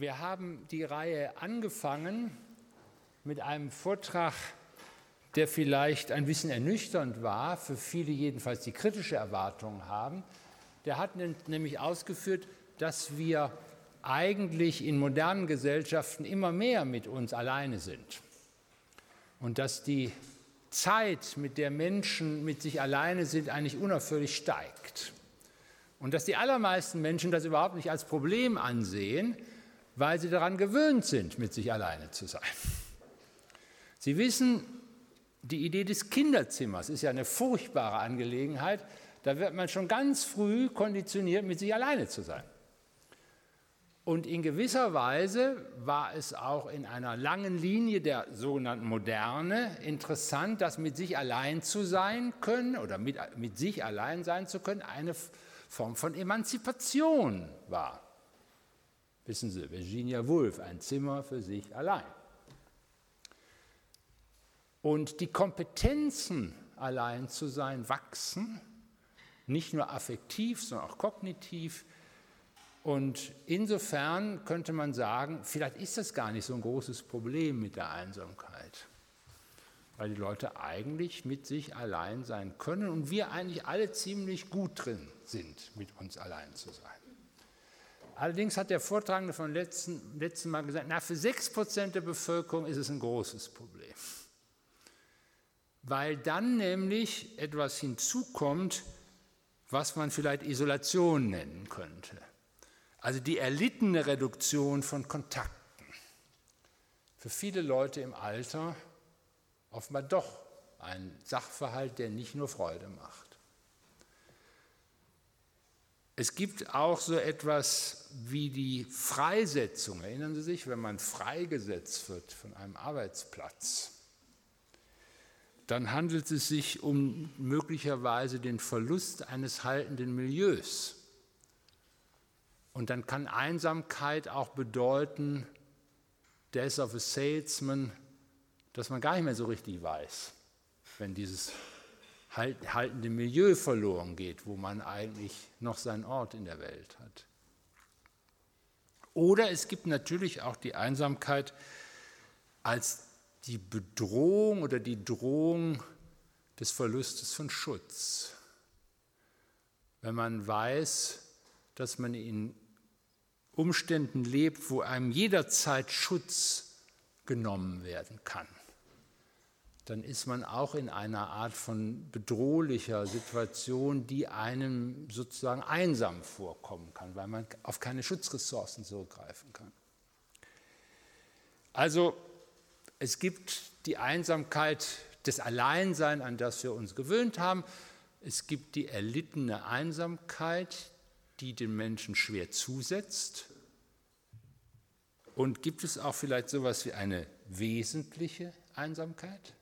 Wir haben die Reihe angefangen mit einem Vortrag, der vielleicht ein bisschen ernüchternd war, für viele jedenfalls, die kritische Erwartungen haben. Der hat nämlich ausgeführt, dass wir eigentlich in modernen Gesellschaften immer mehr mit uns alleine sind und dass die Zeit, mit der Menschen mit sich alleine sind, eigentlich unaufhörlich steigt. Und dass die allermeisten Menschen das überhaupt nicht als Problem ansehen, weil sie daran gewöhnt sind, mit sich alleine zu sein. Sie wissen, die Idee des Kinderzimmers ist ja eine furchtbare Angelegenheit. Da wird man schon ganz früh konditioniert, mit sich alleine zu sein. Und in gewisser Weise war es auch in einer langen Linie der sogenannten Moderne interessant, dass mit sich allein zu sein können oder mit, mit sich allein sein zu können eine Form von Emanzipation war. Wissen Sie, Virginia Woolf, ein Zimmer für sich allein. Und die Kompetenzen, allein zu sein, wachsen, nicht nur affektiv, sondern auch kognitiv. Und insofern könnte man sagen, vielleicht ist das gar nicht so ein großes Problem mit der Einsamkeit, weil die Leute eigentlich mit sich allein sein können und wir eigentlich alle ziemlich gut drin sind, mit uns allein zu sein. Allerdings hat der Vortragende von letzten, letzten Mal gesagt, na, für 6% der Bevölkerung ist es ein großes Problem. Weil dann nämlich etwas hinzukommt, was man vielleicht Isolation nennen könnte. Also die erlittene Reduktion von Kontakten. Für viele Leute im Alter offenbar doch ein Sachverhalt, der nicht nur Freude macht. Es gibt auch so etwas wie die Freisetzung. Erinnern Sie sich, wenn man freigesetzt wird von einem Arbeitsplatz, dann handelt es sich um möglicherweise den Verlust eines haltenden Milieus. Und dann kann Einsamkeit auch bedeuten, Death of a Salesman, dass man gar nicht mehr so richtig weiß, wenn dieses haltende Milieu verloren geht, wo man eigentlich noch seinen Ort in der Welt hat. Oder es gibt natürlich auch die Einsamkeit als die Bedrohung oder die Drohung des Verlustes von Schutz. Wenn man weiß, dass man in Umständen lebt, wo einem jederzeit Schutz genommen werden kann, dann ist man auch in einer Art von bedrohlicher Situation, die einem sozusagen einsam vorkommen kann, weil man auf keine Schutzressourcen zurückgreifen kann. Also es gibt die Einsamkeit des Alleinsein, an das wir uns gewöhnt haben. Es gibt die erlittene Einsamkeit, die den Menschen schwer zusetzt. Und gibt es auch vielleicht so etwas wie eine wesentliche Einsamkeit?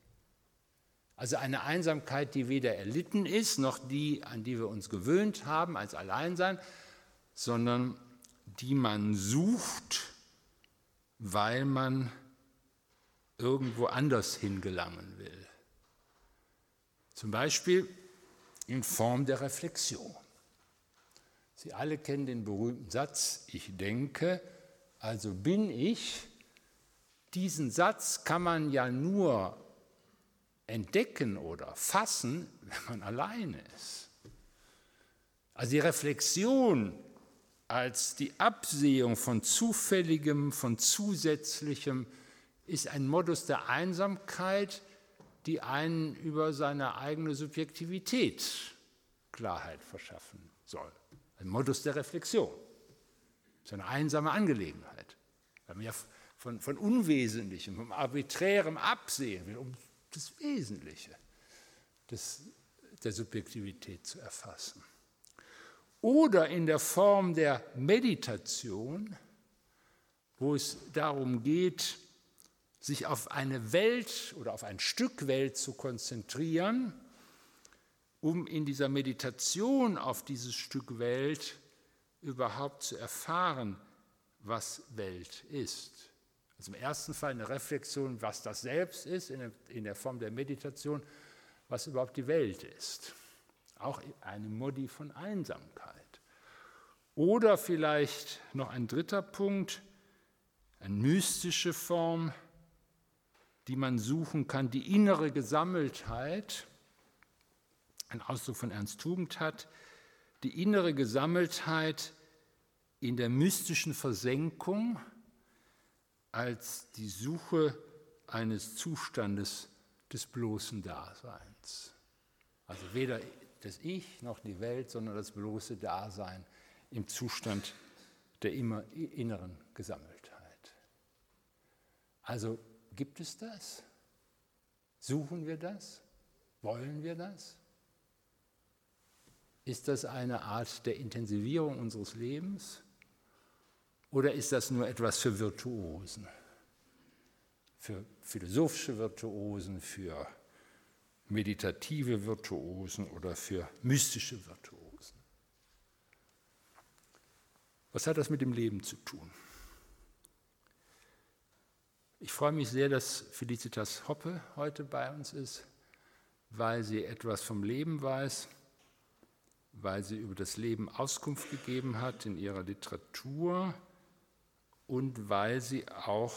Also eine Einsamkeit, die weder erlitten ist, noch die, an die wir uns gewöhnt haben als Alleinsein, sondern die man sucht, weil man irgendwo anders hingelangen will. Zum Beispiel in Form der Reflexion. Sie alle kennen den berühmten Satz, ich denke, also bin ich. Diesen Satz kann man ja nur entdecken oder fassen, wenn man alleine ist. Also die Reflexion als die Absehung von Zufälligem, von Zusätzlichem, ist ein Modus der Einsamkeit, die einen über seine eigene Subjektivität Klarheit verschaffen soll. Ein Modus der Reflexion. Das ist eine einsame Angelegenheit, weil man ja von, von Unwesentlichem, vom Arbiträrem absehen um das Wesentliche des, der Subjektivität zu erfassen. Oder in der Form der Meditation, wo es darum geht, sich auf eine Welt oder auf ein Stück Welt zu konzentrieren, um in dieser Meditation auf dieses Stück Welt überhaupt zu erfahren, was Welt ist. Also im ersten Fall eine Reflexion, was das Selbst ist, in der Form der Meditation, was überhaupt die Welt ist. Auch eine Modi von Einsamkeit. Oder vielleicht noch ein dritter Punkt, eine mystische Form, die man suchen kann, die innere Gesammeltheit, ein Ausdruck von Ernst Tugendhat, die innere Gesammeltheit in der mystischen Versenkung als die Suche eines Zustandes des bloßen Daseins. Also weder das Ich noch die Welt, sondern das bloße Dasein im Zustand der inneren Gesammeltheit. Also gibt es das? Suchen wir das? Wollen wir das? Ist das eine Art der Intensivierung unseres Lebens oder ist das nur etwas für Virtuosen, für philosophische Virtuosen, für meditative Virtuosen oder für mystische Virtuosen? Was hat das mit dem Leben zu tun? Ich freue mich sehr, dass Felicitas Hoppe heute bei uns ist, weil sie etwas vom Leben weiß weil sie über das Leben Auskunft gegeben hat in ihrer Literatur und weil sie auch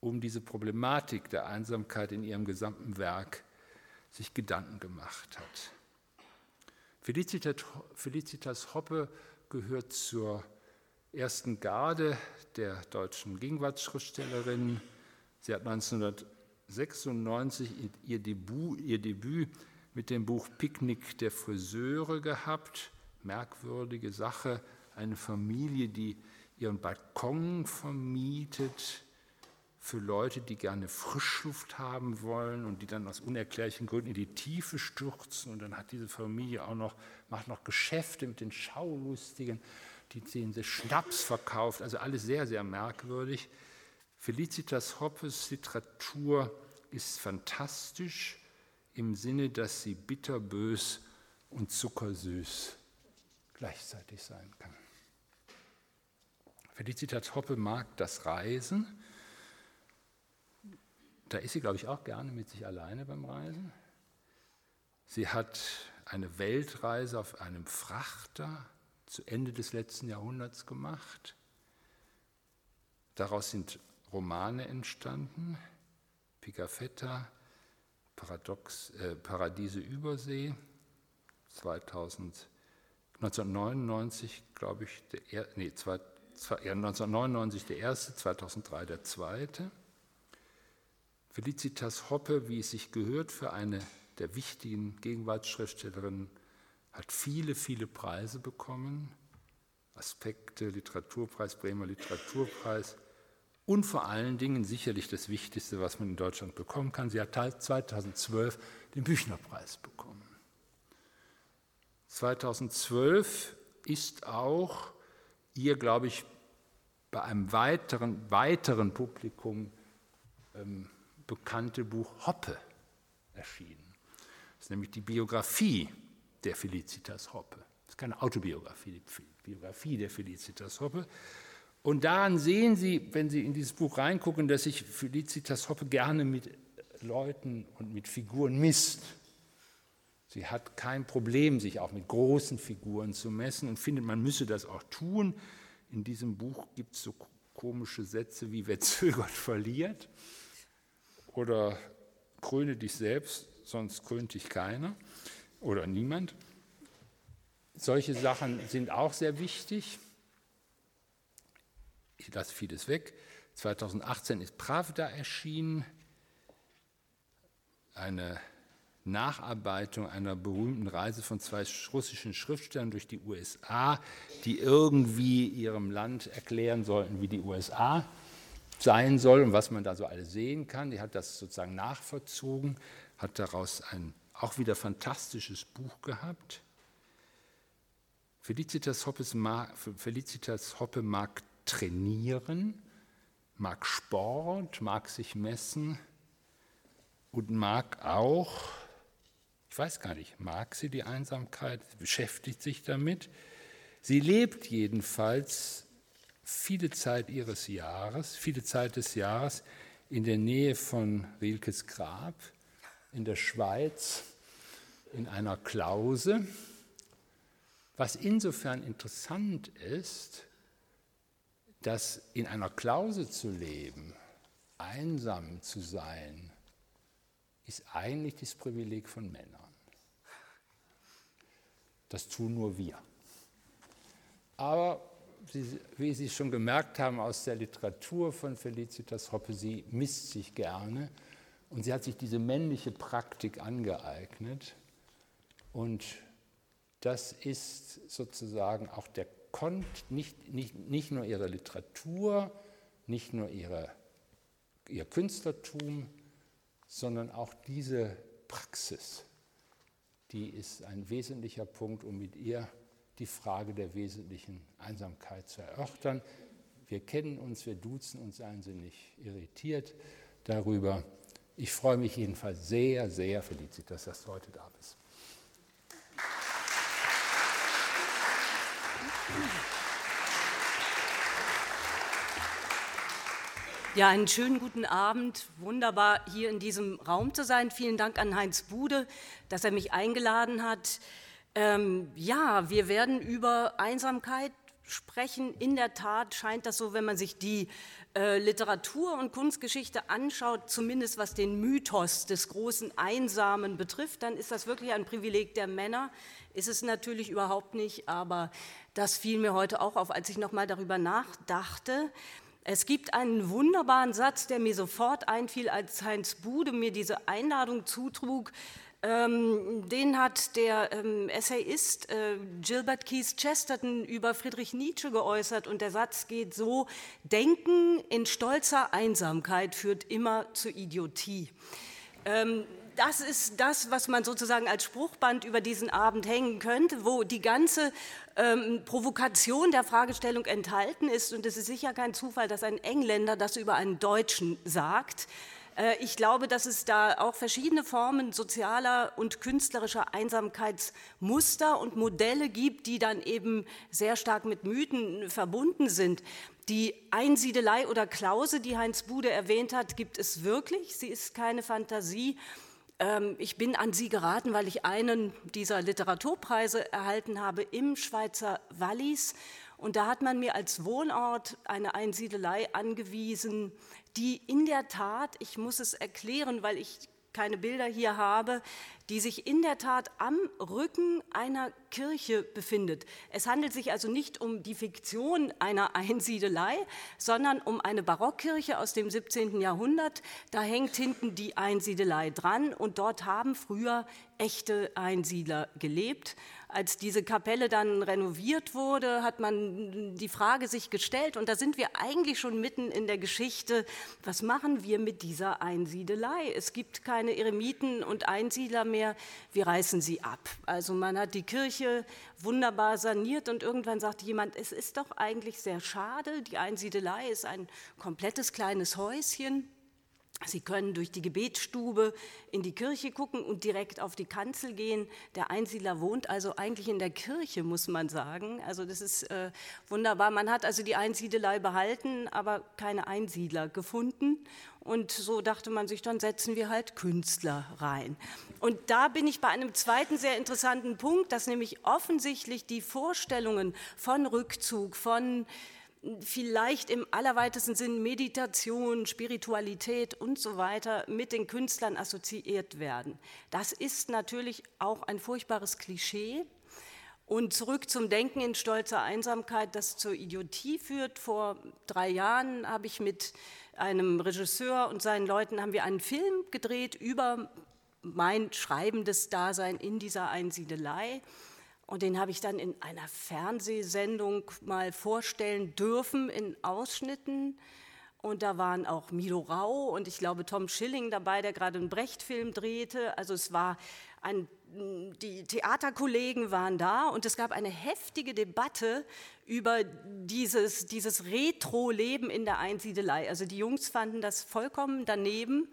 um diese Problematik der Einsamkeit in ihrem gesamten Werk sich Gedanken gemacht hat. Felicitas Hoppe gehört zur ersten Garde der deutschen Gegenwartsschriftstellerinnen. Sie hat 1996 ihr Debüt, ihr Debüt mit dem Buch Picknick der Friseure gehabt. Merkwürdige Sache, eine Familie, die ihren Balkon vermietet für Leute, die gerne Frischluft haben wollen und die dann aus unerklärlichen Gründen in die Tiefe stürzen. Und dann hat diese Familie auch noch, macht noch Geschäfte mit den Schaulustigen, die denen sie Schnaps verkauft. Also alles sehr, sehr merkwürdig. Felicitas Hoppes Literatur ist fantastisch im Sinne, dass sie bitterbös und zuckersüß gleichzeitig sein kann. Felicitas Hoppe mag das Reisen. Da ist sie, glaube ich, auch gerne mit sich alleine beim Reisen. Sie hat eine Weltreise auf einem Frachter zu Ende des letzten Jahrhunderts gemacht. Daraus sind Romane entstanden, Pigafetta, Paradox, äh, Paradiese Übersee, 2000, 1999, glaube ich, der, nee, zwei, zwei, ja, 1999 der erste, 2003 der zweite. Felicitas Hoppe, wie es sich gehört für eine der wichtigen Gegenwartsschriftstellerinnen, hat viele, viele Preise bekommen. Aspekte, Literaturpreis, Bremer Literaturpreis, und vor allen Dingen sicherlich das Wichtigste, was man in Deutschland bekommen kann. Sie hat 2012 den Büchnerpreis bekommen. 2012 ist auch ihr, glaube ich, bei einem weiteren, weiteren Publikum ähm, bekannte Buch Hoppe erschienen. Das ist nämlich die Biografie der Felicitas Hoppe. Das ist keine Autobiografie, die Biografie der Felicitas Hoppe. Und daran sehen Sie, wenn Sie in dieses Buch reingucken, dass sich Felicitas Hoppe gerne mit Leuten und mit Figuren misst. Sie hat kein Problem, sich auch mit großen Figuren zu messen und findet, man müsse das auch tun. In diesem Buch gibt es so komische Sätze wie wer zögert, verliert oder kröne dich selbst, sonst krönt dich keiner oder niemand. Solche Sachen sind auch sehr wichtig ich lasse vieles weg. 2018 ist Pravda erschienen, eine Nacharbeitung einer berühmten Reise von zwei russischen Schriftstellern durch die USA, die irgendwie ihrem Land erklären sollten, wie die USA sein soll und was man da so alles sehen kann. Die hat das sozusagen nachvollzogen, hat daraus ein auch wieder fantastisches Buch gehabt. Felicitas, Felicitas Hoppe mag trainieren, mag Sport, mag sich messen und mag auch, weiß gar nicht, mag sie die Einsamkeit, beschäftigt sich damit. Sie lebt jedenfalls viele Zeit ihres Jahres, viele Zeit des Jahres in der Nähe von Rilkes Grab in der Schweiz in einer Klause, was insofern interessant ist, dass in einer Klause zu leben, einsam zu sein, ist eigentlich das Privileg von Männern. Das tun nur wir. Aber wie Sie schon gemerkt haben aus der Literatur von Felicitas Hoppe, sie misst sich gerne und sie hat sich diese männliche Praktik angeeignet. Und das ist sozusagen auch der Kont, nicht, nicht, nicht nur ihre Literatur, nicht nur ihre, ihr Künstlertum, sondern auch diese Praxis, die ist ein wesentlicher Punkt, um mit ihr die Frage der wesentlichen Einsamkeit zu erörtern. Wir kennen uns, wir duzen uns, seien Sie nicht irritiert darüber. Ich freue mich jedenfalls sehr, sehr, Felicitas, dass du heute da bist. Ja, einen schönen guten Abend. Wunderbar, hier in diesem Raum zu sein. Vielen Dank an Heinz Bude, dass er mich eingeladen hat. Ähm, ja, wir werden über Einsamkeit sprechen. In der Tat scheint das so, wenn man sich die äh, Literatur- und Kunstgeschichte anschaut, zumindest was den Mythos des großen Einsamen betrifft, dann ist das wirklich ein Privileg der Männer. Ist es natürlich überhaupt nicht, aber das fiel mir heute auch auf, als ich noch mal darüber nachdachte. Es gibt einen wunderbaren Satz, der mir sofort einfiel, als Heinz Bude mir diese Einladung zutrug. Ähm, den hat der ähm, Essayist äh, Gilbert Keith Chesterton über Friedrich Nietzsche geäußert und der Satz geht so, Denken in stolzer Einsamkeit führt immer zur Idiotie. Ähm, das ist das, was man sozusagen als Spruchband über diesen Abend hängen könnte, wo die ganze ähm, Provokation der Fragestellung enthalten ist. Und es ist sicher kein Zufall, dass ein Engländer das über einen Deutschen sagt. Äh, ich glaube, dass es da auch verschiedene Formen sozialer und künstlerischer Einsamkeitsmuster und Modelle gibt, die dann eben sehr stark mit Mythen verbunden sind. Die Einsiedelei oder Klause, die Heinz Bude erwähnt hat, gibt es wirklich. Sie ist keine Fantasie. Ähm, ich bin an Sie geraten, weil ich einen dieser Literaturpreise erhalten habe im Schweizer Wallis. Und da hat man mir als Wohnort eine Einsiedelei angewiesen, die in der Tat, ich muss es erklären, weil ich keine Bilder hier habe, die sich in der Tat am Rücken einer Kirche befindet. Es handelt sich also nicht um die Fiktion einer Einsiedelei, sondern um eine Barockkirche aus dem 17. Jahrhundert. Da hängt hinten die Einsiedelei dran und dort haben früher echte Einsiedler gelebt. Als diese Kapelle dann renoviert wurde, hat man die Frage sich gestellt, und da sind wir eigentlich schon mitten in der Geschichte, was machen wir mit dieser Einsiedelei? Es gibt keine Eremiten und Einsiedler mehr, wir reißen sie ab. Also man hat die Kirche wunderbar saniert und irgendwann sagte jemand, es ist doch eigentlich sehr schade, die Einsiedelei ist ein komplettes kleines Häuschen Sie können durch die Gebetsstube in die Kirche gucken und direkt auf die Kanzel gehen. Der Einsiedler wohnt also eigentlich in der Kirche, muss man sagen. Also das ist äh, wunderbar. Man hat also die Einsiedelei behalten, aber keine Einsiedler gefunden. Und so dachte man sich, dann setzen wir halt Künstler rein. Und da bin ich bei einem zweiten sehr interessanten Punkt, dass nämlich offensichtlich die Vorstellungen von Rückzug, von vielleicht im allerweitesten Sinn Meditation, Spiritualität und so weiter mit den Künstlern assoziiert werden. Das ist natürlich auch ein furchtbares Klischee. Und zurück zum Denken in stolzer Einsamkeit, das zur Idiotie führt. Vor drei Jahren habe ich mit einem Regisseur und seinen Leuten haben wir einen Film gedreht über mein schreibendes Dasein in dieser Einsiedelei. Und den habe ich dann in einer Fernsehsendung mal vorstellen dürfen in Ausschnitten. Und da waren auch Milo Rau und ich glaube Tom Schilling dabei, der gerade einen Brecht-Film drehte. Also es war ein, die Theaterkollegen waren da und es gab eine heftige Debatte über dieses, dieses Retro-Leben in der Einsiedelei. Also die Jungs fanden das vollkommen daneben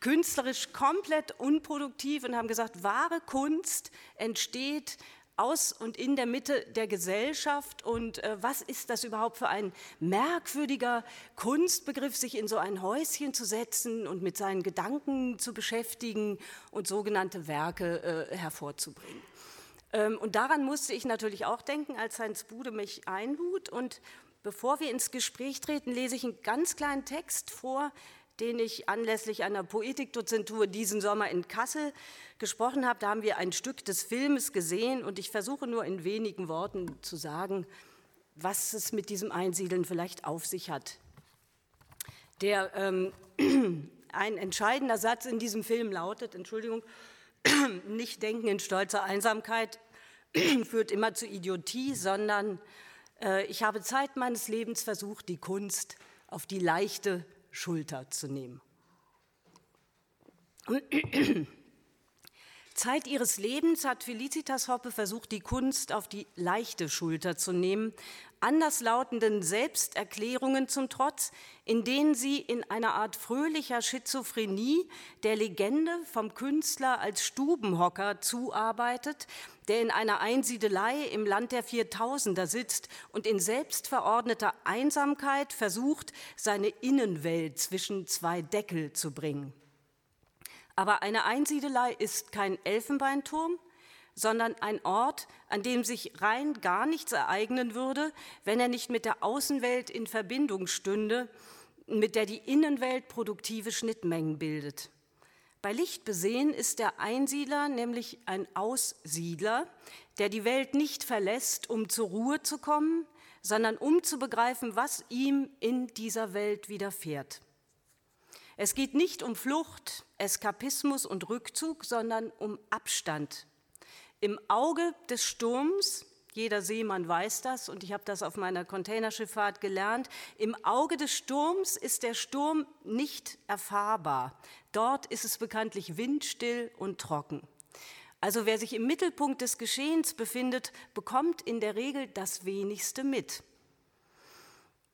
künstlerisch komplett unproduktiv und haben gesagt, wahre Kunst entsteht aus und in der Mitte der Gesellschaft und äh, was ist das überhaupt für ein merkwürdiger Kunstbegriff, sich in so ein Häuschen zu setzen und mit seinen Gedanken zu beschäftigen und sogenannte Werke äh, hervorzubringen. Ähm, und daran musste ich natürlich auch denken, als Heinz Bude mich einlud und Bevor wir ins Gespräch treten, lese ich einen ganz kleinen Text vor, den ich anlässlich einer Poetikdozentur diesen Sommer in Kassel gesprochen habe. Da haben wir ein Stück des Filmes gesehen und ich versuche nur in wenigen Worten zu sagen, was es mit diesem Einsiedeln vielleicht auf sich hat. Der, ähm, ein entscheidender Satz in diesem Film lautet, Entschuldigung, nicht denken in stolzer Einsamkeit führt immer zu Idiotie, sondern äh, ich habe Zeit meines Lebens versucht, die Kunst auf die leichte Schulter zu nehmen. Zeit ihres Lebens hat Felicitas Hoppe versucht, die Kunst auf die leichte Schulter zu nehmen, anderslautenden Selbsterklärungen zum Trotz, in denen sie in einer Art fröhlicher Schizophrenie der Legende vom Künstler als Stubenhocker zuarbeitet, der in einer Einsiedelei im Land der Viertausender sitzt und in selbstverordneter Einsamkeit versucht, seine Innenwelt zwischen zwei Deckel zu bringen. Aber eine Einsiedelei ist kein Elfenbeinturm, sondern ein Ort, an dem sich rein gar nichts ereignen würde, wenn er nicht mit der Außenwelt in Verbindung stünde, mit der die Innenwelt produktive Schnittmengen bildet. Bei Licht besehen ist der Einsiedler nämlich ein Aussiedler, der die Welt nicht verlässt, um zur Ruhe zu kommen, sondern um zu begreifen, was ihm in dieser Welt widerfährt. Es geht nicht um Flucht, Eskapismus und Rückzug, sondern um Abstand. Im Auge des Sturms, jeder Seemann weiß das und ich habe das auf meiner Containerschifffahrt gelernt, im Auge des Sturms ist der Sturm nicht erfahrbar. Dort ist es bekanntlich windstill und trocken. Also wer sich im Mittelpunkt des Geschehens befindet, bekommt in der Regel das wenigste mit.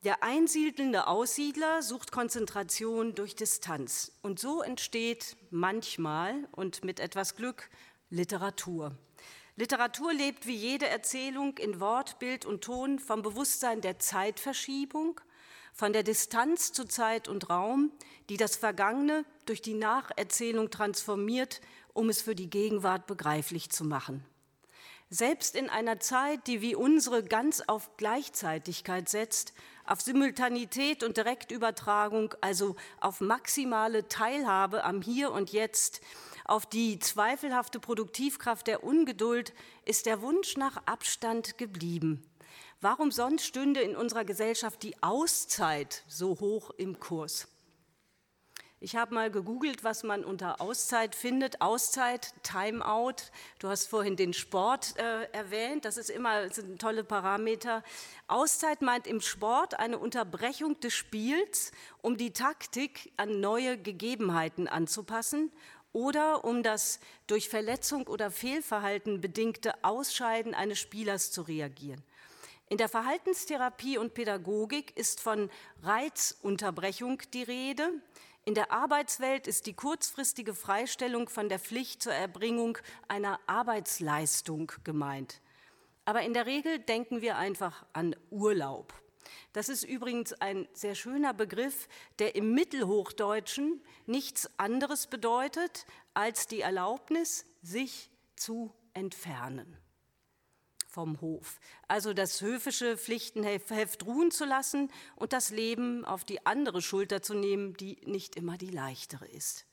Der einsiedelnde Aussiedler sucht Konzentration durch Distanz. Und so entsteht manchmal und mit etwas Glück Literatur. Literatur lebt wie jede Erzählung in Wort, Bild und Ton vom Bewusstsein der Zeitverschiebung, von der Distanz zu Zeit und Raum, die das Vergangene durch die Nacherzählung transformiert, um es für die Gegenwart begreiflich zu machen. Selbst in einer Zeit, die wie unsere ganz auf Gleichzeitigkeit setzt, auf Simultanität und Direktübertragung, also auf maximale Teilhabe am Hier und Jetzt, auf die zweifelhafte Produktivkraft der Ungeduld, ist der Wunsch nach Abstand geblieben. Warum sonst stünde in unserer Gesellschaft die Auszeit so hoch im Kurs? Ich habe mal gegoogelt, was man unter Auszeit findet. Auszeit, Timeout. Du hast vorhin den Sport äh, erwähnt. Das ist immer das sind tolle Parameter. Auszeit meint im Sport eine Unterbrechung des Spiels, um die Taktik an neue Gegebenheiten anzupassen oder um das durch Verletzung oder Fehlverhalten bedingte Ausscheiden eines Spielers zu reagieren. In der Verhaltenstherapie und Pädagogik ist von Reizunterbrechung die Rede. In der Arbeitswelt ist die kurzfristige Freistellung von der Pflicht zur Erbringung einer Arbeitsleistung gemeint. Aber in der Regel denken wir einfach an Urlaub. Das ist übrigens ein sehr schöner Begriff, der im Mittelhochdeutschen nichts anderes bedeutet als die Erlaubnis, sich zu entfernen vom Hof. Also das höfische Pflichtenheft ruhen zu lassen und das Leben auf die andere Schulter zu nehmen, die nicht immer die leichtere ist.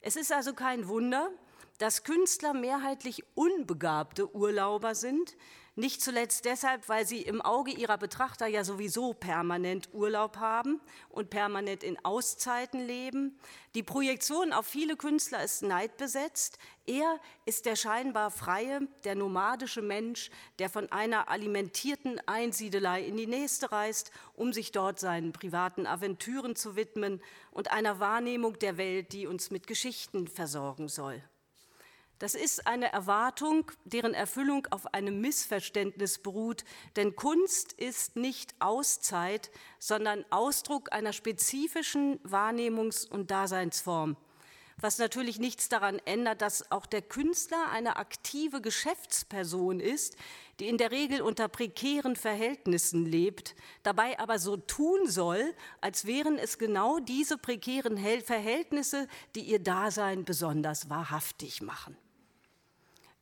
Es ist also kein Wunder, dass Künstler mehrheitlich unbegabte Urlauber sind, nicht zuletzt deshalb, weil sie im Auge ihrer Betrachter ja sowieso permanent Urlaub haben und permanent in Auszeiten leben. Die Projektion auf viele Künstler ist neidbesetzt. Er ist der scheinbar freie, der nomadische Mensch, der von einer alimentierten Einsiedelei in die nächste reist, um sich dort seinen privaten Aventüren zu widmen und einer Wahrnehmung der Welt, die uns mit Geschichten versorgen soll. Das ist eine Erwartung, deren Erfüllung auf einem Missverständnis beruht, denn Kunst ist nicht Auszeit, sondern Ausdruck einer spezifischen Wahrnehmungs- und Daseinsform. Was natürlich nichts daran ändert, dass auch der Künstler eine aktive Geschäftsperson ist, die in der Regel unter prekären Verhältnissen lebt, dabei aber so tun soll, als wären es genau diese prekären Verhältnisse, die ihr Dasein besonders wahrhaftig machen.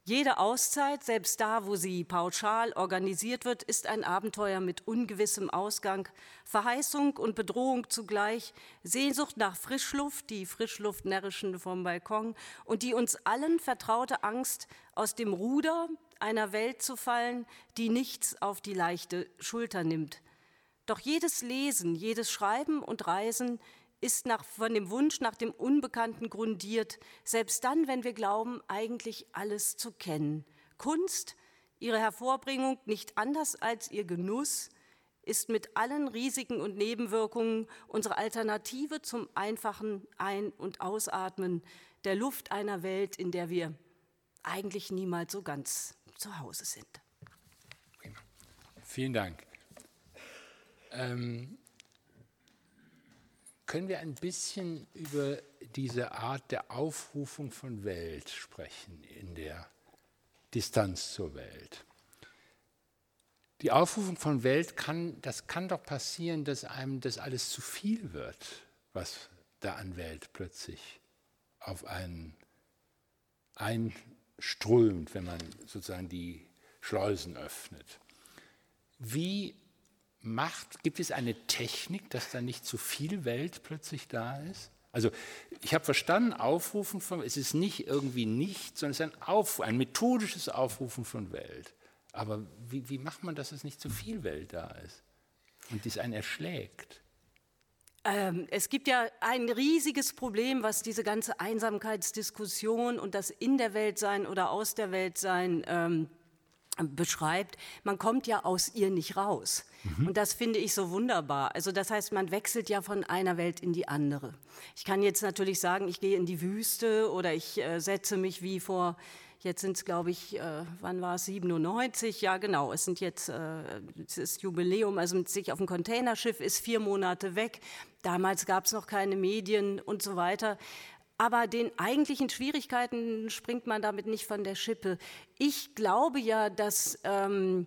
Jede Auszeit, selbst da, wo sie pauschal organisiert wird, ist ein Abenteuer mit ungewissem Ausgang, Verheißung und Bedrohung zugleich, Sehnsucht nach Frischluft, die Frischluftnärrischen vom Balkon und die uns allen vertraute Angst, aus dem Ruder einer Welt zu fallen, die nichts auf die leichte Schulter nimmt. Doch jedes Lesen, jedes Schreiben und Reisen ist nach, von dem Wunsch nach dem Unbekannten grundiert, selbst dann, wenn wir glauben, eigentlich alles zu kennen. Kunst, ihre Hervorbringung nicht anders als ihr Genuss, ist mit allen Risiken und Nebenwirkungen unsere Alternative zum einfachen Ein- und Ausatmen der Luft einer Welt, in der wir eigentlich niemals so ganz zu Hause sind. Vielen Dank. Ähm, können wir ein bisschen über diese Art der Aufrufung von Welt sprechen in der Distanz zur Welt. Die Aufrufung von Welt kann, das kann doch passieren, dass einem das alles zu viel wird, was da an Welt plötzlich auf einen einströmt, wenn man sozusagen die Schleusen öffnet. Wie macht, gibt es eine Technik, dass da nicht zu viel Welt plötzlich da ist? Also ich habe verstanden, Aufrufen von, es ist nicht irgendwie nichts, sondern es ist ein, Auf, ein methodisches Aufrufen von Welt. Aber wie, wie macht man, dass es nicht zu viel Welt da ist und dies einen erschlägt? Ähm, es gibt ja ein riesiges Problem, was diese ganze Einsamkeitsdiskussion und das in der Welt sein oder aus der Welt sein ähm, beschreibt, man kommt ja aus ihr nicht raus. Mhm. Und das finde ich so wunderbar. Also das heißt, man wechselt ja von einer Welt in die andere. Ich kann jetzt natürlich sagen, ich gehe in die Wüste oder ich äh, setze mich wie vor, jetzt sind es glaube ich, äh, wann war es, 97? Ja genau, es sind jetzt, äh, es ist Jubiläum, also mit sich auf dem Containerschiff ist vier Monate weg. Damals gab es noch keine Medien und so weiter. Aber den eigentlichen Schwierigkeiten springt man damit nicht von der Schippe. Ich glaube ja, dass ähm,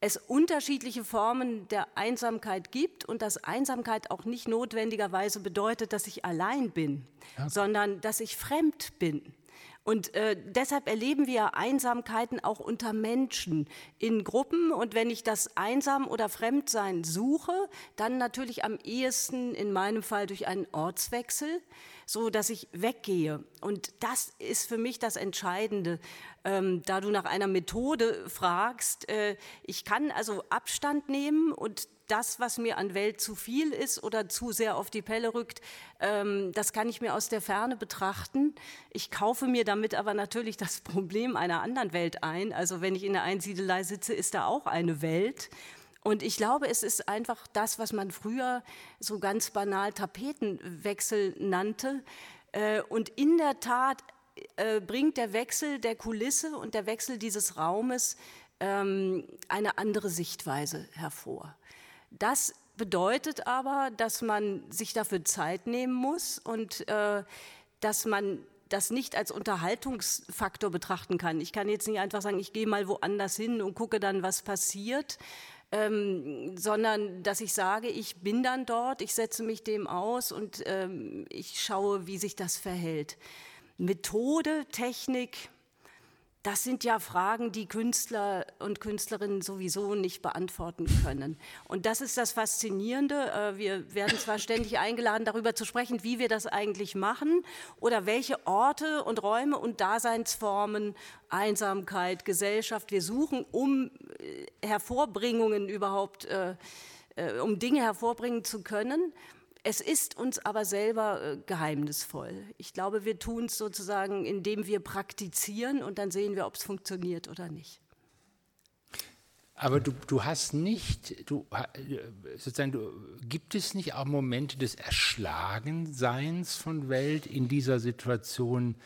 es unterschiedliche Formen der Einsamkeit gibt und dass Einsamkeit auch nicht notwendigerweise bedeutet, dass ich allein bin, ja. sondern dass ich fremd bin. Und äh, deshalb erleben wir Einsamkeiten auch unter Menschen in Gruppen. Und wenn ich das Einsam oder Fremdsein suche, dann natürlich am ehesten in meinem Fall durch einen Ortswechsel so dass ich weggehe. Und das ist für mich das Entscheidende. Ähm, da du nach einer Methode fragst, äh, ich kann also Abstand nehmen und das, was mir an Welt zu viel ist oder zu sehr auf die Pelle rückt, ähm, das kann ich mir aus der Ferne betrachten. Ich kaufe mir damit aber natürlich das Problem einer anderen Welt ein. Also wenn ich in der Einsiedelei sitze, ist da auch eine Welt. Und ich glaube, es ist einfach das, was man früher so ganz banal Tapetenwechsel nannte. Äh, und in der Tat äh, bringt der Wechsel der Kulisse und der Wechsel dieses Raumes ähm, eine andere Sichtweise hervor. Das bedeutet aber, dass man sich dafür Zeit nehmen muss und äh, dass man das nicht als Unterhaltungsfaktor betrachten kann. Ich kann jetzt nicht einfach sagen, ich gehe mal woanders hin und gucke dann, was passiert, ähm, sondern dass ich sage, ich bin dann dort, ich setze mich dem aus und ähm, ich schaue, wie sich das verhält. Methode, Technik, das sind ja Fragen, die Künstler und Künstlerinnen sowieso nicht beantworten können. Und das ist das Faszinierende. Äh, wir werden zwar ständig eingeladen, darüber zu sprechen, wie wir das eigentlich machen oder welche Orte und Räume und Daseinsformen, Einsamkeit, Gesellschaft wir suchen, um äh, Hervorbringungen überhaupt, äh, um Dinge hervorbringen zu können. Es ist uns aber selber äh, geheimnisvoll. Ich glaube, wir tun es sozusagen, indem wir praktizieren und dann sehen wir, ob es funktioniert oder nicht. Aber du, du hast nicht, du, sozusagen, du, gibt es nicht auch Momente des Erschlagenseins von Welt in dieser Situation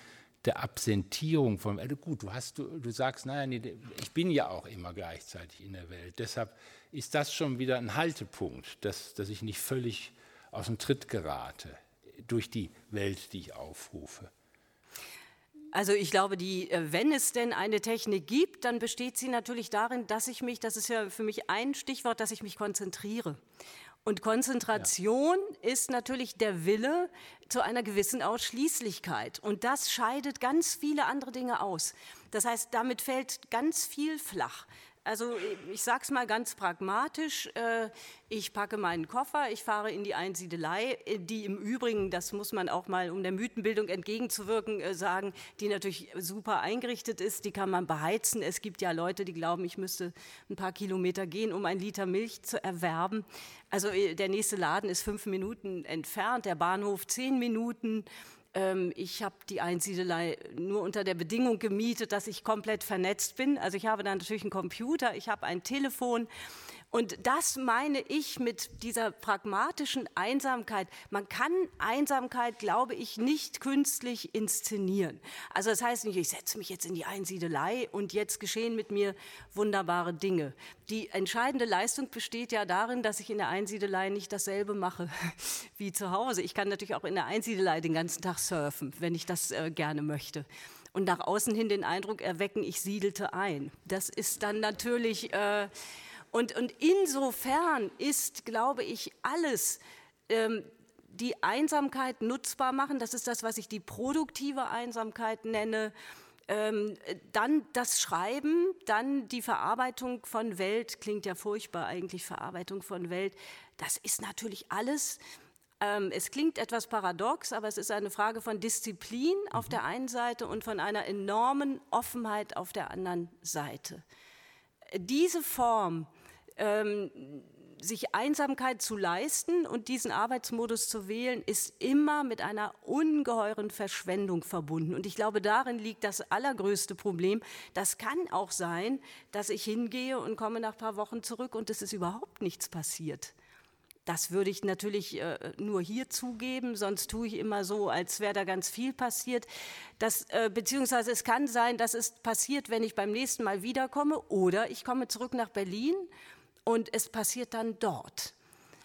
der Absentierung von Welt? Gut, du, hast, du, du sagst, naja, nee, ich bin ja auch immer gleichzeitig in der Welt. Deshalb ist das schon wieder ein Haltepunkt, dass, dass ich nicht völlig aus dem Tritt gerate durch die Welt, die ich aufrufe. Also ich glaube, die, äh, wenn es denn eine Technik gibt, dann besteht sie natürlich darin, dass ich mich, das ist ja für mich ein Stichwort, dass ich mich konzentriere. Und Konzentration ja. ist natürlich der Wille zu einer gewissen Ausschließlichkeit. Und das scheidet ganz viele andere Dinge aus. Das heißt, damit fällt ganz viel flach. Also ich sage es mal ganz pragmatisch, äh, ich packe meinen Koffer, ich fahre in die Einsiedelei, äh, die im Übrigen, das muss man auch mal, um der Mythenbildung entgegenzuwirken, äh, sagen, die natürlich super eingerichtet ist, die kann man beheizen. Es gibt ja Leute, die glauben, ich müsste ein paar Kilometer gehen, um ein Liter Milch zu erwerben. Also der nächste Laden ist fünf Minuten entfernt, der Bahnhof zehn Minuten. Ähm, ich habe die Einsiedelei nur unter der Bedingung gemietet, dass ich komplett vernetzt bin. Also ich habe dann natürlich einen Computer, ich habe ein Telefon und das meine ich mit dieser pragmatischen Einsamkeit. Man kann Einsamkeit, glaube ich, nicht künstlich inszenieren. Also das heißt nicht, ich setze mich jetzt in die Einsiedelei und jetzt geschehen mit mir wunderbare Dinge. Die entscheidende Leistung besteht ja darin, dass ich in der Einsiedelei nicht dasselbe mache wie zu Hause. Ich kann natürlich auch in der Einsiedelei den ganzen Tag surfen, wenn ich das äh, gerne möchte und nach außen hin den Eindruck erwecken, ich siedelte ein. Das ist dann natürlich äh, und, und insofern ist, glaube ich, alles ähm, die Einsamkeit nutzbar machen. Das ist das, was ich die produktive Einsamkeit nenne. Ähm, dann das Schreiben, dann die Verarbeitung von Welt, klingt ja furchtbar eigentlich, Verarbeitung von Welt. Das ist natürlich alles. Ähm, es klingt etwas paradox, aber es ist eine Frage von Disziplin auf der einen Seite und von einer enormen Offenheit auf der anderen Seite. Diese Form ähm, sich Einsamkeit zu leisten und diesen Arbeitsmodus zu wählen, ist immer mit einer ungeheuren Verschwendung verbunden. Und ich glaube, darin liegt das allergrößte Problem. Das kann auch sein, dass ich hingehe und komme nach ein paar Wochen zurück und es ist überhaupt nichts passiert. Das würde ich natürlich äh, nur hier zugeben, sonst tue ich immer so, als wäre da ganz viel passiert. Das, äh, beziehungsweise es kann sein, dass es passiert, wenn ich beim nächsten Mal wiederkomme oder ich komme zurück nach Berlin und es passiert dann dort.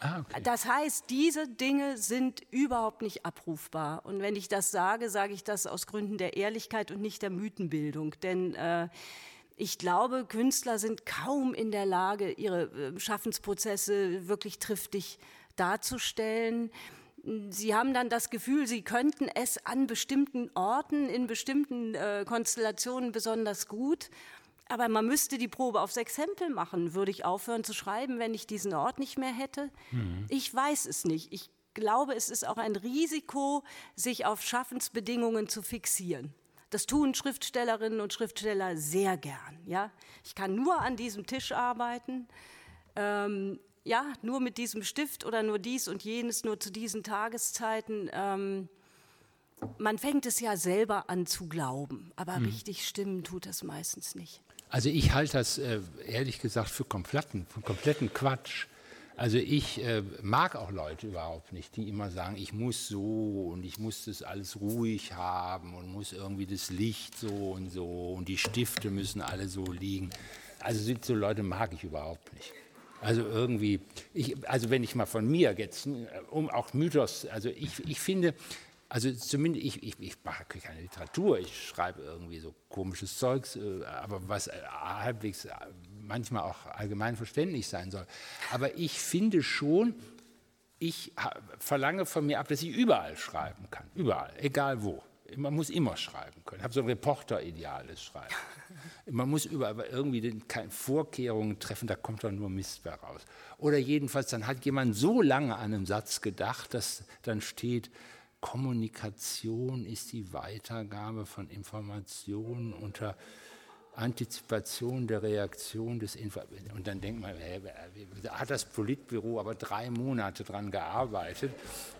Ah, okay. Das heißt, diese Dinge sind überhaupt nicht abrufbar. Und wenn ich das sage, sage ich das aus Gründen der Ehrlichkeit und nicht der Mythenbildung. Denn äh, ich glaube, Künstler sind kaum in der Lage, ihre äh, Schaffensprozesse wirklich triftig darzustellen. Sie haben dann das Gefühl, sie könnten es an bestimmten Orten, in bestimmten äh, Konstellationen besonders gut aber man müsste die Probe auf sechs Hempel machen. Würde ich aufhören zu schreiben, wenn ich diesen Ort nicht mehr hätte? Mhm. Ich weiß es nicht. Ich glaube, es ist auch ein Risiko, sich auf Schaffensbedingungen zu fixieren. Das tun Schriftstellerinnen und Schriftsteller sehr gern. Ja? Ich kann nur an diesem Tisch arbeiten, ähm, ja, nur mit diesem Stift oder nur dies und jenes, nur zu diesen Tageszeiten. Ähm, man fängt es ja selber an zu glauben, aber hm. richtig stimmen tut das meistens nicht. Also ich halte das äh, ehrlich gesagt für kompletten, für kompletten Quatsch. Also ich äh, mag auch Leute überhaupt nicht, die immer sagen, ich muss so und ich muss das alles ruhig haben und muss irgendwie das Licht so und so und die Stifte müssen alle so liegen. Also so Leute mag ich überhaupt nicht. Also irgendwie, ich, also wenn ich mal von mir jetzt, äh, um auch Mythos, also ich, ich finde, also zumindest, ich, ich, ich mache keine Literatur, ich schreibe irgendwie so komisches Zeugs, äh, aber was äh, halbwegs äh, manchmal auch allgemein verständlich sein soll. Aber ich finde schon, ich verlange von mir ab, dass ich überall schreiben kann, überall, egal wo. Man muss immer schreiben können. Ich habe so ein Reporter-ideales Schreiben. Man muss überall irgendwie keine Vorkehrungen treffen, da kommt dann nur Mist raus. Oder jedenfalls, dann hat jemand so lange an einem Satz gedacht, dass dann steht, Kommunikation ist die Weitergabe von Informationen unter Antizipation der Reaktion des Info und dann denkt man, da hat das Politbüro aber drei Monate dran gearbeitet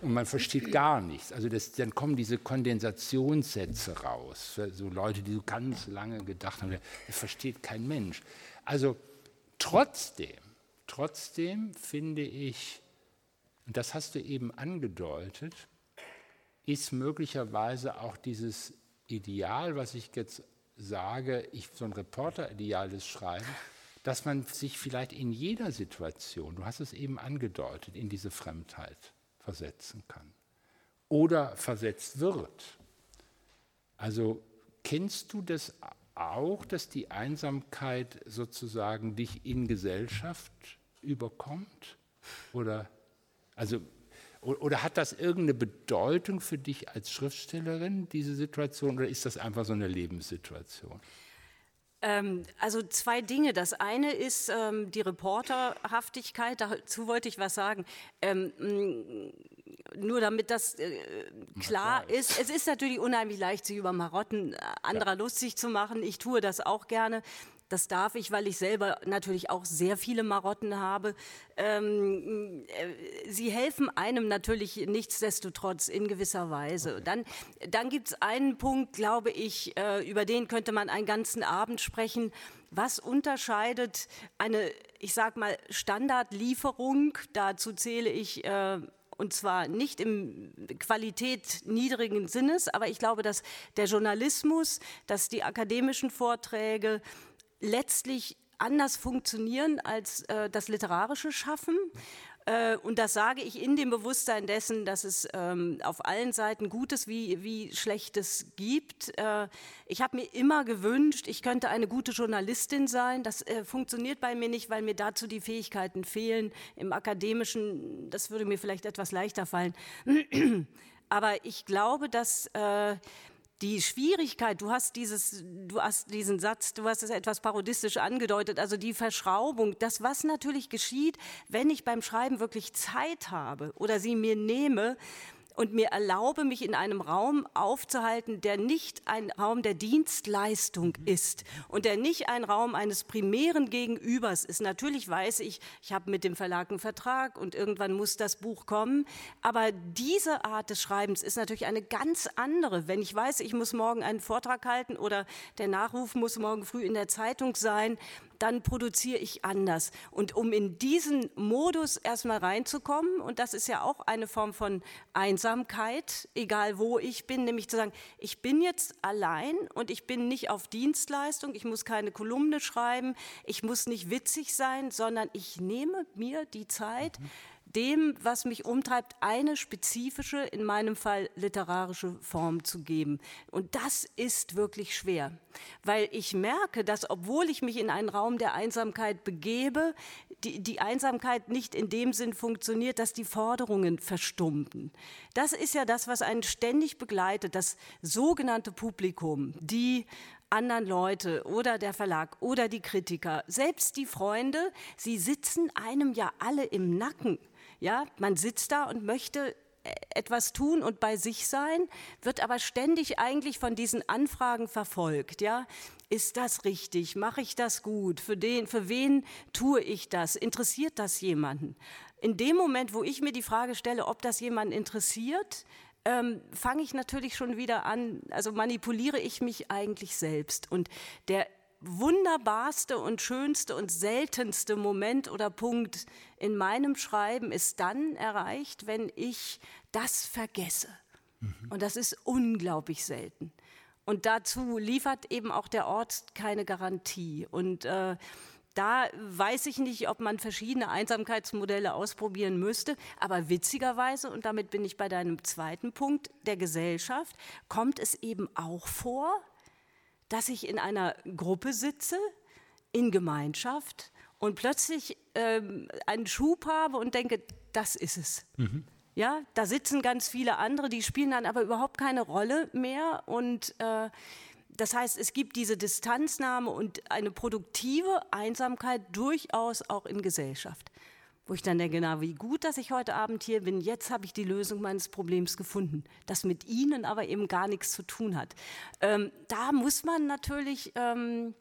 und man versteht gar nichts. Also das, dann kommen diese Kondensationssätze raus, für so Leute, die so ganz lange gedacht haben, das versteht kein Mensch. Also trotzdem, trotzdem finde ich, und das hast du eben angedeutet, ist möglicherweise auch dieses Ideal, was ich jetzt sage, ich so ein Reporter-Ideal des Schreiben, dass man sich vielleicht in jeder Situation, du hast es eben angedeutet, in diese Fremdheit versetzen kann oder versetzt wird. Also kennst du das auch, dass die Einsamkeit sozusagen dich in Gesellschaft überkommt? Oder also oder hat das irgendeine Bedeutung für dich als Schriftstellerin, diese Situation, oder ist das einfach so eine Lebenssituation? Ähm, also zwei Dinge. Das eine ist ähm, die Reporterhaftigkeit. Dazu wollte ich was sagen. Ähm, nur damit das äh, klar ist. Es ist natürlich unheimlich leicht, sich über Marotten äh, anderer ja. lustig zu machen. Ich tue das auch gerne. Das darf ich, weil ich selber natürlich auch sehr viele Marotten habe. Ähm, äh, sie helfen einem natürlich nichtsdestotrotz in gewisser Weise. Okay. Dann, dann gibt es einen Punkt, glaube ich, äh, über den könnte man einen ganzen Abend sprechen. Was unterscheidet eine, ich sag mal, Standardlieferung? Dazu zähle ich äh, und zwar nicht im Qualität niedrigen Sinnes, aber ich glaube, dass der Journalismus, dass die akademischen Vorträge, letztlich anders funktionieren als äh, das literarische Schaffen. Äh, und das sage ich in dem Bewusstsein dessen, dass es ähm, auf allen Seiten Gutes wie, wie Schlechtes gibt. Äh, ich habe mir immer gewünscht, ich könnte eine gute Journalistin sein. Das äh, funktioniert bei mir nicht, weil mir dazu die Fähigkeiten fehlen. Im akademischen, das würde mir vielleicht etwas leichter fallen. Aber ich glaube, dass äh, die Schwierigkeit, du hast dieses, du hast diesen Satz, du hast es etwas parodistisch angedeutet, also die Verschraubung, das was natürlich geschieht, wenn ich beim Schreiben wirklich Zeit habe oder sie mir nehme, und mir erlaube, mich in einem Raum aufzuhalten, der nicht ein Raum der Dienstleistung ist und der nicht ein Raum eines primären Gegenübers ist. Natürlich weiß ich, ich habe mit dem Verlag einen Vertrag und irgendwann muss das Buch kommen, aber diese Art des Schreibens ist natürlich eine ganz andere. Wenn ich weiß, ich muss morgen einen Vortrag halten oder der Nachruf muss morgen früh in der Zeitung sein, dann produziere ich anders. Und um in diesen Modus erstmal reinzukommen, und das ist ja auch eine Form von Einsamkeit, egal wo ich bin, nämlich zu sagen, ich bin jetzt allein und ich bin nicht auf Dienstleistung, ich muss keine Kolumne schreiben, ich muss nicht witzig sein, sondern ich nehme mir die Zeit, mhm dem, was mich umtreibt, eine spezifische, in meinem Fall literarische Form zu geben. Und das ist wirklich schwer, weil ich merke, dass obwohl ich mich in einen Raum der Einsamkeit begebe, die, die Einsamkeit nicht in dem Sinn funktioniert, dass die Forderungen verstummen. Das ist ja das, was einen ständig begleitet, das sogenannte Publikum, die anderen Leute oder der Verlag oder die Kritiker, selbst die Freunde, sie sitzen einem ja alle im Nacken. Ja, man sitzt da und möchte äh, etwas tun und bei sich sein, wird aber ständig eigentlich von diesen Anfragen verfolgt. Ja, ist das richtig? Mache ich das gut? Für den, für wen tue ich das? Interessiert das jemanden? In dem Moment, wo ich mir die Frage stelle, ob das jemanden interessiert, ähm, fange ich natürlich schon wieder an, also manipuliere ich mich eigentlich selbst. Und der wunderbarste und schönste und seltenste Moment oder Punkt in meinem Schreiben ist dann erreicht, wenn ich das vergesse. Mhm. Und das ist unglaublich selten. Und dazu liefert eben auch der Ort keine Garantie. Und äh, da weiß ich nicht, ob man verschiedene Einsamkeitsmodelle ausprobieren müsste. Aber witzigerweise, und damit bin ich bei deinem zweiten Punkt der Gesellschaft, kommt es eben auch vor, dass ich in einer Gruppe sitze, in Gemeinschaft und plötzlich ähm, einen Schub habe und denke, das ist es. Mhm. Ja, da sitzen ganz viele andere, die spielen dann aber überhaupt keine Rolle mehr und äh, das heißt, es gibt diese Distanznahme und eine produktive Einsamkeit durchaus auch in Gesellschaft wo ich dann denke, na, wie gut, dass ich heute Abend hier bin. Jetzt habe ich die Lösung meines Problems gefunden, das mit Ihnen aber eben gar nichts zu tun hat. Ähm, da muss man natürlich ähm,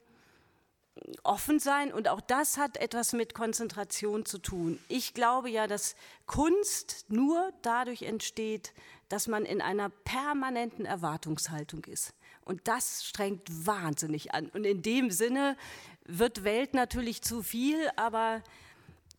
offen sein und auch das hat etwas mit Konzentration zu tun. Ich glaube ja, dass Kunst nur dadurch entsteht, dass man in einer permanenten Erwartungshaltung ist. Und das strengt wahnsinnig an. Und in dem Sinne wird Welt natürlich zu viel, aber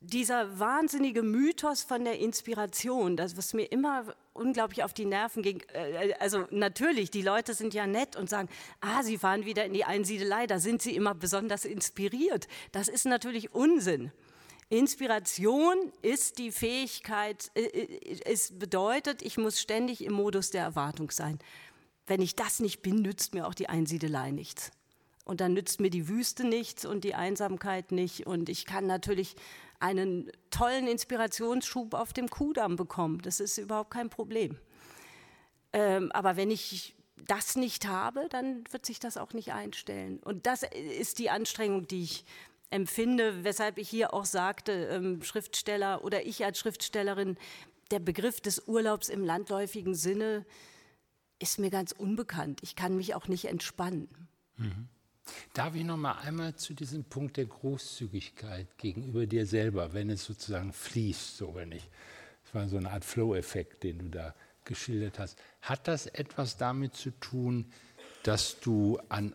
dieser wahnsinnige Mythos von der Inspiration, das was mir immer unglaublich auf die Nerven ging. Äh, also natürlich, die Leute sind ja nett und sagen, ah, sie fahren wieder in die Einsiedelei, da sind sie immer besonders inspiriert. Das ist natürlich Unsinn. Inspiration ist die Fähigkeit, äh, äh, es bedeutet, ich muss ständig im Modus der Erwartung sein. Wenn ich das nicht bin, nützt mir auch die Einsiedelei nichts. Und dann nützt mir die Wüste nichts und die Einsamkeit nicht. Und ich kann natürlich einen tollen Inspirationsschub auf dem Kudamm bekommen. Das ist überhaupt kein Problem. Ähm, aber wenn ich das nicht habe, dann wird sich das auch nicht einstellen. Und das ist die Anstrengung, die ich empfinde, weshalb ich hier auch sagte, ähm, Schriftsteller oder ich als Schriftstellerin, der Begriff des Urlaubs im landläufigen Sinne ist mir ganz unbekannt. Ich kann mich auch nicht entspannen. Mhm. Darf ich noch mal einmal zu diesem Punkt der Großzügigkeit gegenüber dir selber, wenn es sozusagen fließt, so wenn ich, das war so eine Art Flow-Effekt, den du da geschildert hast. Hat das etwas damit zu tun, dass du an,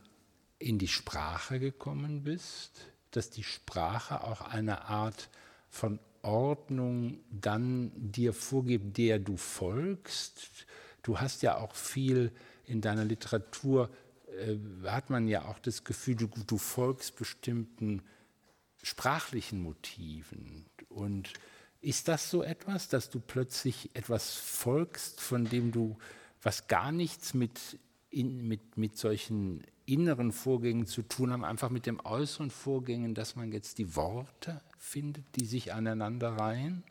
in die Sprache gekommen bist, dass die Sprache auch eine Art von Ordnung dann dir vorgibt, der du folgst? Du hast ja auch viel in deiner Literatur hat man ja auch das Gefühl, du, du folgst bestimmten sprachlichen Motiven. Und ist das so etwas, dass du plötzlich etwas folgst, von dem du, was gar nichts mit, in, mit, mit solchen inneren Vorgängen zu tun haben, einfach mit den äußeren Vorgängen, dass man jetzt die Worte findet, die sich aneinander reihen?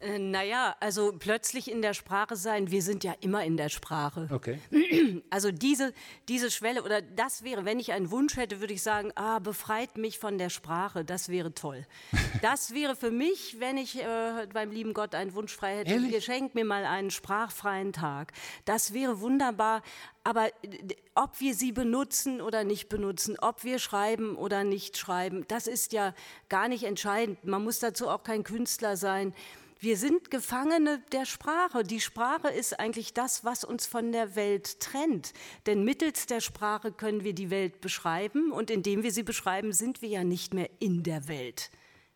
Äh, naja, also plötzlich in der Sprache sein, wir sind ja immer in der Sprache. Okay. Also diese, diese Schwelle oder das wäre, wenn ich einen Wunsch hätte, würde ich sagen, ah, befreit mich von der Sprache, das wäre toll. Das wäre für mich, wenn ich äh, beim lieben Gott einen Wunsch frei hätte, Ehrlich? ihr schenkt mir mal einen sprachfreien Tag. Das wäre wunderbar, aber ob wir sie benutzen oder nicht benutzen, ob wir schreiben oder nicht schreiben, das ist ja gar nicht entscheidend. Man muss dazu auch kein Künstler sein. Wir sind Gefangene der Sprache. Die Sprache ist eigentlich das, was uns von der Welt trennt. Denn mittels der Sprache können wir die Welt beschreiben und indem wir sie beschreiben, sind wir ja nicht mehr in der Welt.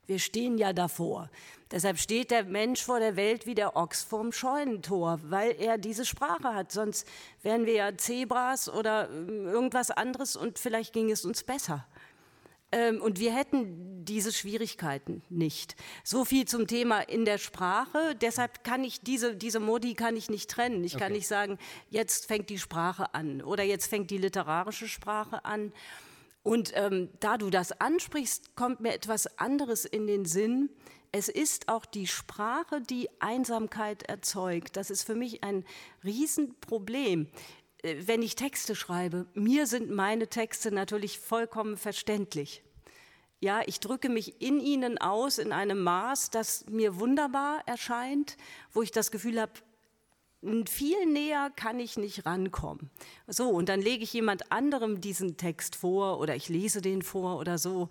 Wir stehen ja davor. Deshalb steht der Mensch vor der Welt wie der Ochs vorm Scheunentor, weil er diese Sprache hat. Sonst wären wir ja Zebras oder ähm, irgendwas anderes und vielleicht ging es uns besser. Ähm, und wir hätten diese Schwierigkeiten nicht. So viel zum Thema in der Sprache. Deshalb kann ich diese, diese Modi kann ich nicht trennen. Ich okay. kann nicht sagen, jetzt fängt die Sprache an oder jetzt fängt die literarische Sprache an. Und ähm, da du das ansprichst, kommt mir etwas anderes in den Sinn. Es ist auch die Sprache, die Einsamkeit erzeugt. Das ist für mich ein Riesenproblem. Äh, wenn ich Texte schreibe, mir sind meine Texte natürlich vollkommen verständlich. Ja, ich drücke mich in ihnen aus in einem Maß, das mir wunderbar erscheint, wo ich das Gefühl habe, viel näher kann ich nicht rankommen. So, und dann lege ich jemand anderem diesen Text vor oder ich lese den vor oder so.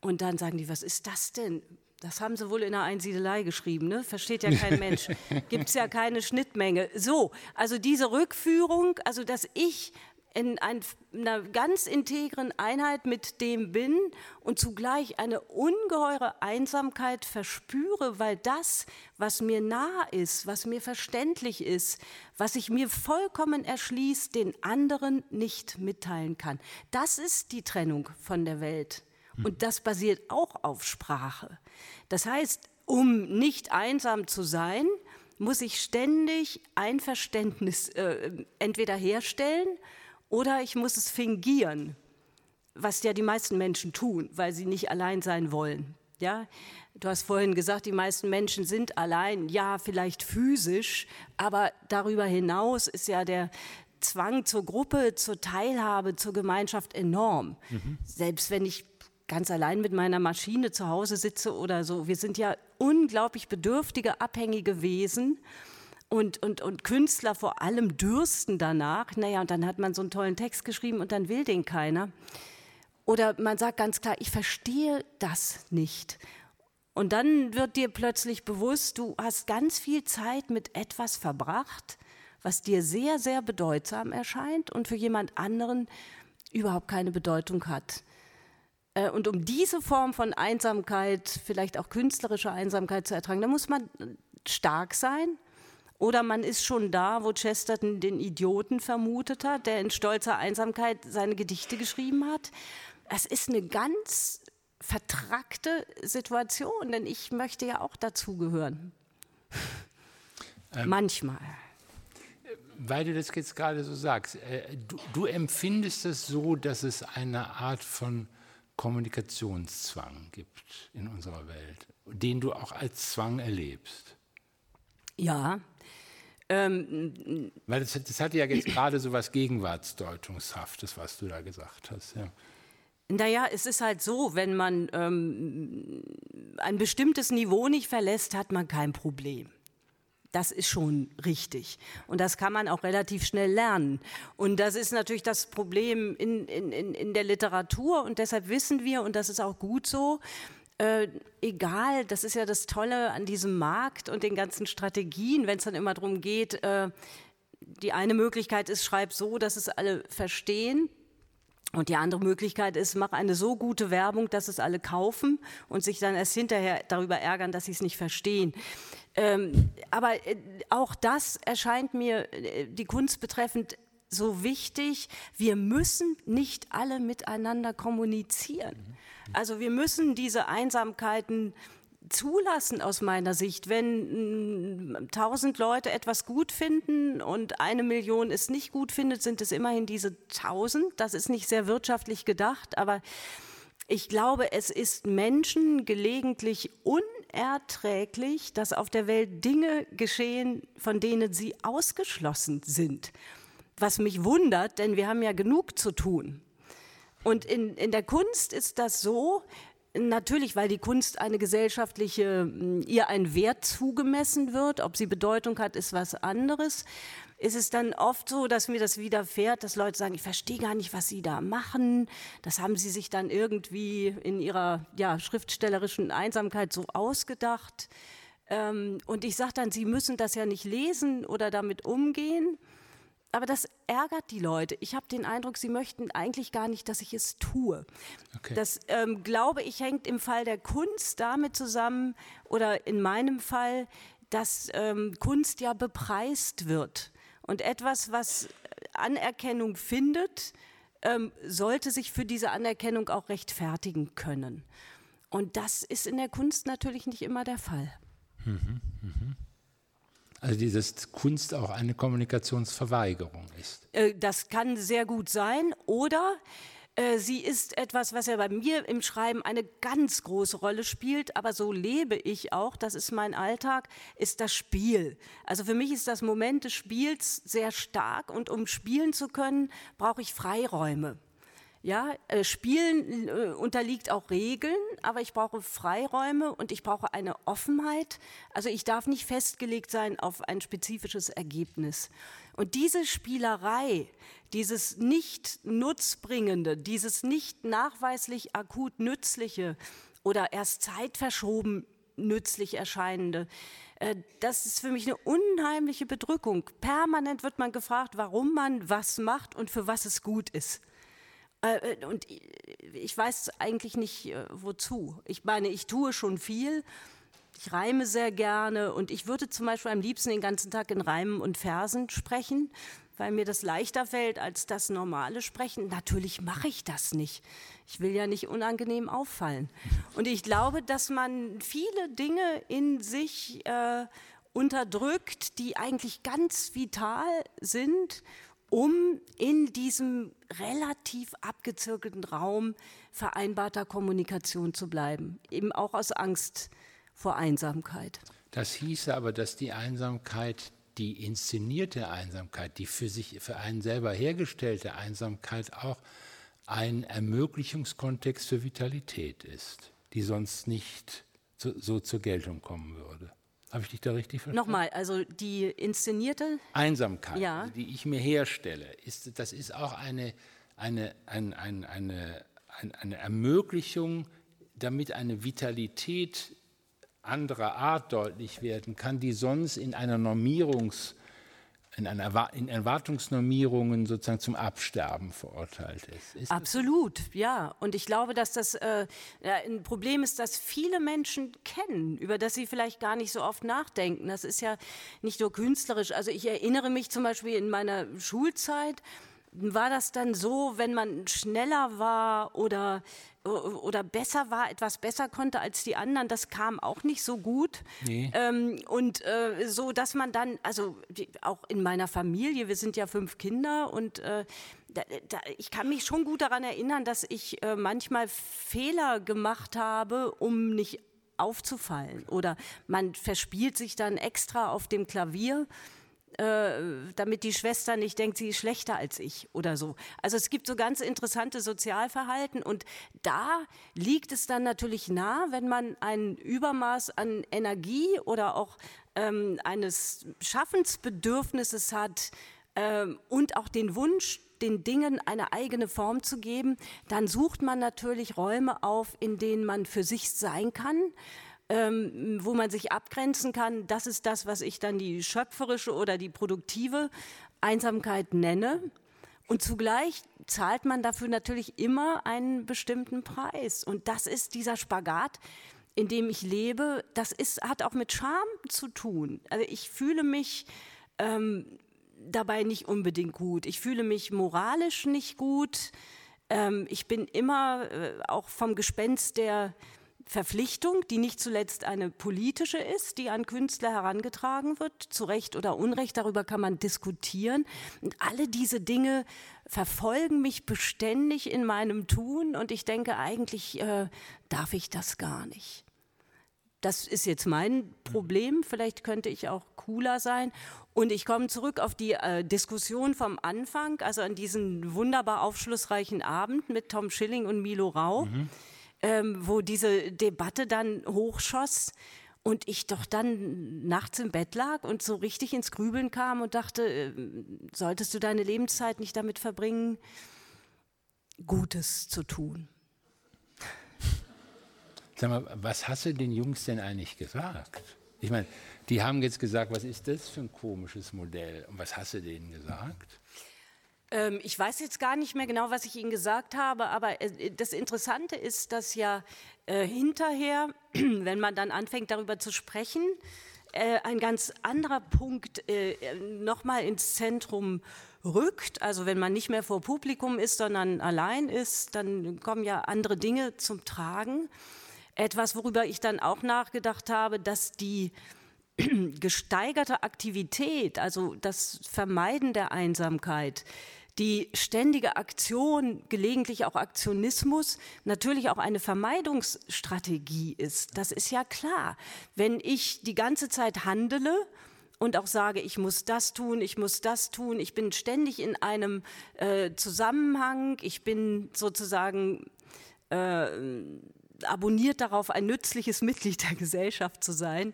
Und dann sagen die, was ist das denn? Das haben sie wohl in der Einsiedelei geschrieben, ne? Versteht ja kein Mensch. Gibt es ja keine Schnittmenge. So, also diese Rückführung, also dass ich in einer ganz integren Einheit mit dem bin und zugleich eine ungeheure Einsamkeit verspüre, weil das, was mir nah ist, was mir verständlich ist, was sich mir vollkommen erschließt, den anderen nicht mitteilen kann. Das ist die Trennung von der Welt. Und das basiert auch auf Sprache. Das heißt, um nicht einsam zu sein, muss ich ständig Einverständnis äh, entweder herstellen oder ich muss es fingieren, was ja die meisten Menschen tun, weil sie nicht allein sein wollen. Ja, du hast vorhin gesagt, die meisten Menschen sind allein, ja, vielleicht physisch, aber darüber hinaus ist ja der, Zwang zur Gruppe, zur Teilhabe, zur Gemeinschaft enorm. Mhm. Selbst wenn ich ganz allein mit meiner Maschine zu Hause sitze oder so. Wir sind ja unglaublich bedürftige, abhängige Wesen. Und, und, und Künstler vor allem dürsten danach. Naja, und dann hat man so einen tollen Text geschrieben und dann will den keiner. Oder man sagt ganz klar, ich verstehe das nicht. Und dann wird dir plötzlich bewusst, du hast ganz viel Zeit mit etwas verbracht, was dir sehr, sehr bedeutsam erscheint und für jemand anderen überhaupt keine Bedeutung hat. Äh, und um diese Form von Einsamkeit, vielleicht auch künstlerische Einsamkeit zu ertragen, da muss man stark sein. Oder man ist schon da, wo Chesterton den Idioten vermutet hat, der in stolzer Einsamkeit seine Gedichte geschrieben hat. Es ist eine ganz vertrackte Situation, denn ich möchte ja auch dazugehören. Ähm, Manchmal. Weil du das jetzt gerade so sagst, äh, du, du empfindest es so, dass es eine Art von Kommunikationszwang gibt in unserer Welt, den du auch als Zwang erlebst. Ja, Ähm, Weil das, das hatte ja jetzt gerade so was Gegenwartsdeutungshaftes, was du da gesagt hast. Ja. Naja, es ist halt so, wenn man ähm, ein bestimmtes Niveau nicht verlässt, hat man kein Problem. Das ist schon richtig. Und das kann man auch relativ schnell lernen. Und das ist natürlich das Problem in, in, in der Literatur. Und deshalb wissen wir, und das ist auch gut so, äh, egal, das ist ja das Tolle an diesem Markt und den ganzen Strategien, wenn es dann immer darum geht, äh, die eine Möglichkeit ist, schreib so, dass es alle verstehen. Und die andere Möglichkeit ist, mach eine so gute Werbung, dass es alle kaufen und sich dann erst hinterher darüber ärgern, dass sie es nicht verstehen. Ähm, aber äh, auch das erscheint mir äh, die Kunst betreffend so wichtig. Wir müssen nicht alle miteinander kommunizieren. Also wir müssen diese Einsamkeiten zulassen aus meiner Sicht. Wenn mm, tausend Leute etwas gut finden und eine Million es nicht gut findet, sind es immerhin diese tausend. Das ist nicht sehr wirtschaftlich gedacht, aber ich glaube, es ist Menschen gelegentlich unerträglich, dass auf der Welt Dinge geschehen, von denen sie ausgeschlossen sind. Was mich wundert, denn wir haben ja genug zu tun. Und in, in der Kunst ist das so, Natürlich, weil die Kunst eine gesellschaftliche, mm, ihr ein Wert zugemessen wird. Ob sie Bedeutung hat, ist was anderes. Ist es dann oft so, dass mir das widerfährt, dass Leute sagen, ich verstehe gar nicht, was sie da machen. Das haben sie sich dann irgendwie in ihrer ja, schriftstellerischen Einsamkeit so ausgedacht. Ähm, und ich sage dann, sie müssen das ja nicht lesen oder damit umgehen aber das ärgert die Leute. Ich habe den Eindruck, sie möchten eigentlich gar nicht, dass ich es tue. Okay. Das, ähm, glaube ich, hängt im Fall der Kunst damit zusammen, oder in meinem Fall, dass ähm, Kunst ja bepreist wird. Und etwas, was Anerkennung findet, ähm, sollte sich für diese Anerkennung auch rechtfertigen können. Und das ist in der Kunst natürlich nicht immer der Fall. Mhm, mh. Also dieses Kunst auch eine Kommunikationsverweigerung ist. Äh, das kann sehr gut sein. Oder äh, sie ist etwas, was ja bei mir im Schreiben eine ganz große Rolle spielt, aber so lebe ich auch, das ist mein Alltag, ist das Spiel. Also für mich ist das Moment des Spiels sehr stark und um spielen zu können, brauche ich Freiräume. Ja, äh, Spielen äh, unterliegt auch Regeln, aber ich brauche Freiräume und ich brauche eine Offenheit. Also ich darf nicht festgelegt sein auf ein spezifisches Ergebnis. Und diese Spielerei, dieses nicht nutzbringende, dieses nicht nachweislich akut nützliche oder erst zeitverschoben nützlich erscheinende, äh, das ist für mich eine unheimliche Bedrückung. Permanent wird man gefragt, warum man was macht und für was es gut ist. Äh, äh, und ich weiß eigentlich nicht, äh, wozu. Ich meine, ich tue schon viel. Ich reime sehr gerne und ich würde zum Beispiel am liebsten den ganzen Tag in Reimen und Versen sprechen, weil mir das leichter fällt als das normale Sprechen. Natürlich mache ich das nicht. Ich will ja nicht unangenehm auffallen. Und ich glaube, dass man viele Dinge in sich äh, unterdrückt, die eigentlich ganz vital sind um in diesem relativ abgezirkelten Raum vereinbarter Kommunikation zu bleiben, eben auch aus Angst vor Einsamkeit. Das hieße aber, dass die Einsamkeit, die inszenierte Einsamkeit, die für sich für einen selber hergestellte Einsamkeit auch ein Ermöglichungskontext für Vitalität ist, die sonst nicht so, so zur Geltung kommen würde. Habe ich dich da richtig verstanden? Nochmal, also die inszenierte Einsamkeit, ja. die ich mir herstelle, ist, das ist auch eine, eine, ein, ein, eine, eine Ermöglichung, damit eine Vitalität anderer Art deutlich werden kann, die sonst in einer Normierungs- in, einer, in Erwartungsnormierungen sozusagen zum Absterben verurteilt ist. ist Absolut, ja. Und ich glaube, dass das äh, ein Problem ist, das viele Menschen kennen, über das sie vielleicht gar nicht so oft nachdenken. Das ist ja nicht nur künstlerisch. Also ich erinnere mich zum Beispiel in meiner Schulzeit, war das dann so, wenn man schneller war oder oder besser war, etwas besser konnte als die anderen, das kam auch nicht so gut. Nee. Ähm, und äh, so, dass man dann, also die, auch in meiner Familie, wir sind ja fünf Kinder und äh, da, da, ich kann mich schon gut daran erinnern, dass ich äh, manchmal Fehler gemacht habe, um nicht aufzufallen. Oder man verspielt sich dann extra auf dem Klavier damit die Schwester nicht denkt, sie ist schlechter als ich oder so. Also es gibt so ganz interessante Sozialverhalten und da liegt es dann natürlich nah, wenn man ein Übermaß an Energie oder auch ähm, eines Schaffensbedürfnisses hat ähm, und auch den Wunsch, den Dingen eine eigene Form zu geben, dann sucht man natürlich Räume auf, in denen man für sich sein kann ähm, wo man sich abgrenzen kann. Das ist das, was ich dann die schöpferische oder die produktive Einsamkeit nenne. Und zugleich zahlt man dafür natürlich immer einen bestimmten Preis. Und das ist dieser Spagat, in dem ich lebe. Das ist, hat auch mit Scham zu tun. Also ich fühle mich ähm, dabei nicht unbedingt gut. Ich fühle mich moralisch nicht gut. Ähm, ich bin immer äh, auch vom Gespenst der Verpflichtung, die nicht zuletzt eine politische ist, die an Künstler herangetragen wird, zu Recht oder Unrecht, darüber kann man diskutieren. Und alle diese Dinge verfolgen mich beständig in meinem Tun und ich denke, eigentlich äh, darf ich das gar nicht. Das ist jetzt mein Problem, vielleicht könnte ich auch cooler sein. Und ich komme zurück auf die äh, Diskussion vom Anfang, also an diesen wunderbar aufschlussreichen Abend mit Tom Schilling und Milo Rau. Mhm ähm, wo diese Debatte dann hochschoss und ich doch dann nachts im Bett lag und so richtig ins Grübeln kam und dachte, äh, solltest du deine Lebenszeit nicht damit verbringen, Gutes zu tun? Sag mal, was hast du den Jungs denn eigentlich gesagt? Ich meine, die haben jetzt gesagt, was ist das für ein komisches Modell? Und was hast du denen gesagt? Ähm, ich weiß jetzt gar nicht mehr genau, was ich Ihnen gesagt habe, aber äh, das Interessante ist, dass ja äh, hinterher, wenn man dann anfängt darüber zu sprechen, äh, ein ganz anderer Punkt äh, nochmal ins Zentrum rückt. Also wenn man nicht mehr vor Publikum ist, sondern allein ist, dann kommen ja andere Dinge zum Tragen. Etwas, worüber ich dann auch nachgedacht habe, dass die gesteigerte Aktivität, also das Vermeiden der Einsamkeit, die ständige Aktion, gelegentlich auch Aktionismus, natürlich auch eine Vermeidungsstrategie ist. Das ist ja klar. Wenn ich die ganze Zeit handele, und auch sage, ich muss das tun, ich muss das tun. Ich bin ständig in einem äh, Zusammenhang. Ich bin sozusagen äh, abonniert darauf, ein nützliches Mitglied der Gesellschaft zu sein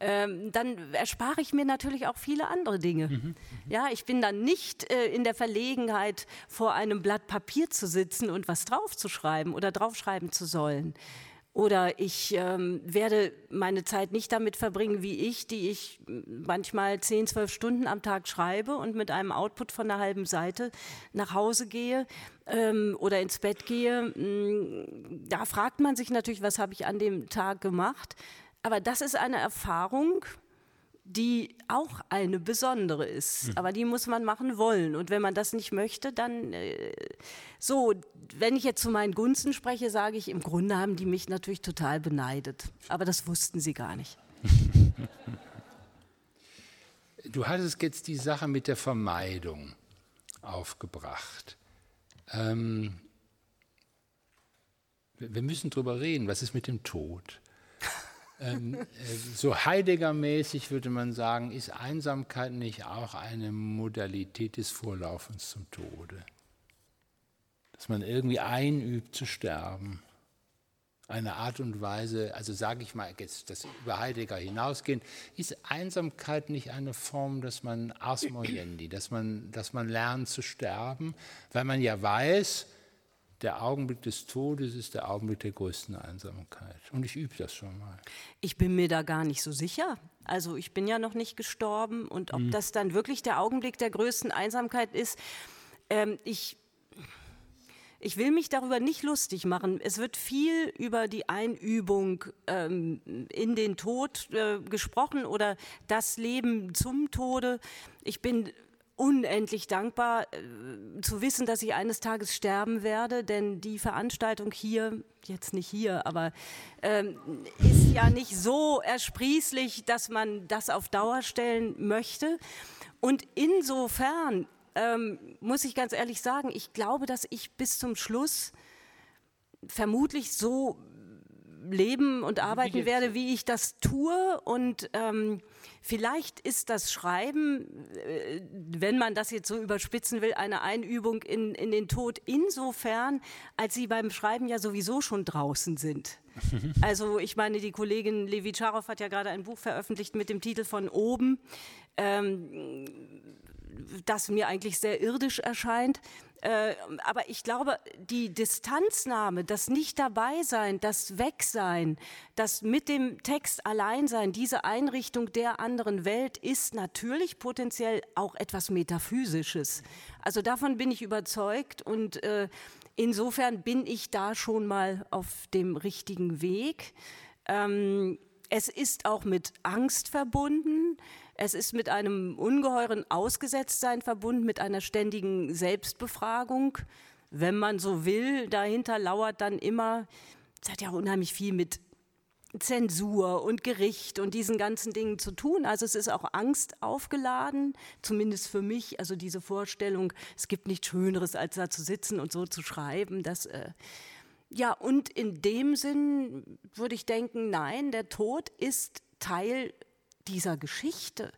ähm, dann erspare ich mir natürlich auch viele andere Dinge. Mhm, mhm, ja, ich bin dann nicht äh, in der Verlegenheit, vor einem Blatt Papier zu sitzen und was draufzuschreiben oder draufschreiben zu sollen. Oder ich ähm, werde meine Zeit nicht damit verbringen, wie ich, die ich manchmal 10, 12 Stunden am Tag schreibe und mit einem Output von einer halben Seite nach Hause gehe ähm, oder ins Bett gehe. Mm, da fragt man sich natürlich, was habe ich an dem Tag gemacht. Aber das ist eine Erfahrung, die auch eine besondere ist. Mhm. Aber die muss man machen wollen. Und wenn man das nicht möchte, dann äh, so, wenn ich jetzt zu meinen Gunsten spreche, sage ich, im Grunde haben die mich natürlich total beneidet. Aber das wussten sie gar nicht. Du hattest jetzt die Sache mit der Vermeidung aufgebracht. Ähm, wir müssen drüber reden. Was ist mit dem Tod? Ähm, äh, so Heidegger-mäßig würde man sagen, ist Einsamkeit nicht auch eine Modalität des Vorlaufens zum Tode? Dass man irgendwie einübt zu sterben. Eine Art und Weise, also sage ich mal, jetzt das über Heidegger hinausgehend, ist Einsamkeit nicht eine Form, dass man ars dass man, dass man lernt zu sterben, weil man ja weiß, der Augenblick des Todes ist der Augenblick der größten Einsamkeit. Und ich übe das schon mal. Ich bin mir da gar nicht so sicher. Also ich bin ja noch nicht gestorben und ob hm. das dann wirklich der Augenblick der größten Einsamkeit ist, ähm, ich, ich will mich darüber nicht lustig machen. Es wird viel über die Einübung ähm, in den Tod äh, gesprochen oder das Leben zum Tode. Ich bin unendlich dankbar äh, zu wissen, dass ich eines Tages sterben werde, denn die Veranstaltung hier, jetzt nicht hier, aber ähm, ist ja nicht so ersprießlich, dass man das auf Dauer stellen möchte. Und insofern ähm, muss ich ganz ehrlich sagen, ich glaube, dass ich bis zum Schluss vermutlich so leben und arbeiten werde, wie ich das tue. Und ähm, vielleicht ist das Schreiben, äh, wenn man das jetzt so überspitzen will, eine Einübung in, in den Tod insofern, als sie beim Schreiben ja sowieso schon draußen sind. Also ich meine, die Kollegin Levi Charow hat ja gerade ein Buch veröffentlicht mit dem Titel von Oben. Ähm, das mir eigentlich sehr irdisch erscheint. Äh, aber ich glaube, die Distanznahme, das nicht dabei sein, das Wegsein, das mit dem Text allein sein, diese Einrichtung der anderen Welt ist natürlich potenziell auch etwas Metaphysisches. Also davon bin ich überzeugt und äh, insofern bin ich da schon mal auf dem richtigen Weg. Ähm, es ist auch mit Angst verbunden. Es ist mit einem ungeheuren Ausgesetztsein verbunden, mit einer ständigen Selbstbefragung. Wenn man so will, dahinter lauert dann immer, es hat ja unheimlich viel mit Zensur und Gericht und diesen ganzen Dingen zu tun. Also es ist auch Angst aufgeladen, zumindest für mich. Also diese Vorstellung, es gibt nichts Schöneres, als da zu sitzen und so zu schreiben. Das, äh ja, und in dem Sinn würde ich denken, nein, der Tod ist Teil dieser Geschichte.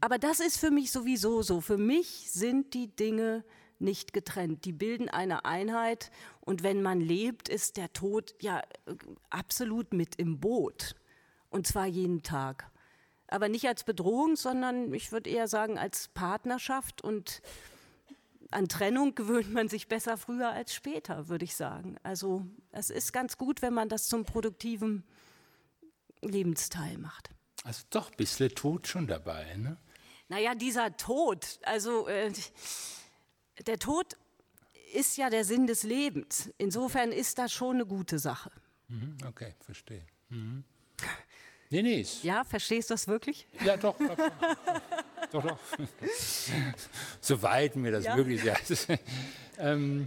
Aber das ist für mich sowieso so. Für mich sind die Dinge nicht getrennt. Die bilden eine Einheit und wenn man lebt, ist der Tod ja absolut mit im Boot. Und zwar jeden Tag. Aber nicht als Bedrohung, sondern ich würde eher sagen als Partnerschaft und an Trennung gewöhnt man sich besser früher als später, würde ich sagen. Also es ist ganz gut, wenn man das zum produktiven Lebensteil macht. Also doch ein bisschen Tod schon dabei, ne? Naja, dieser Tod, also äh, der Tod ist ja der Sinn des Lebens. Insofern ist das schon eine gute Sache. Mhm, okay, verstehe. Mhm. Nee, nee. Ja, verstehst du das wirklich? Ja, doch. doch, doch, doch. Soweit mir das ja. möglich ist. ähm,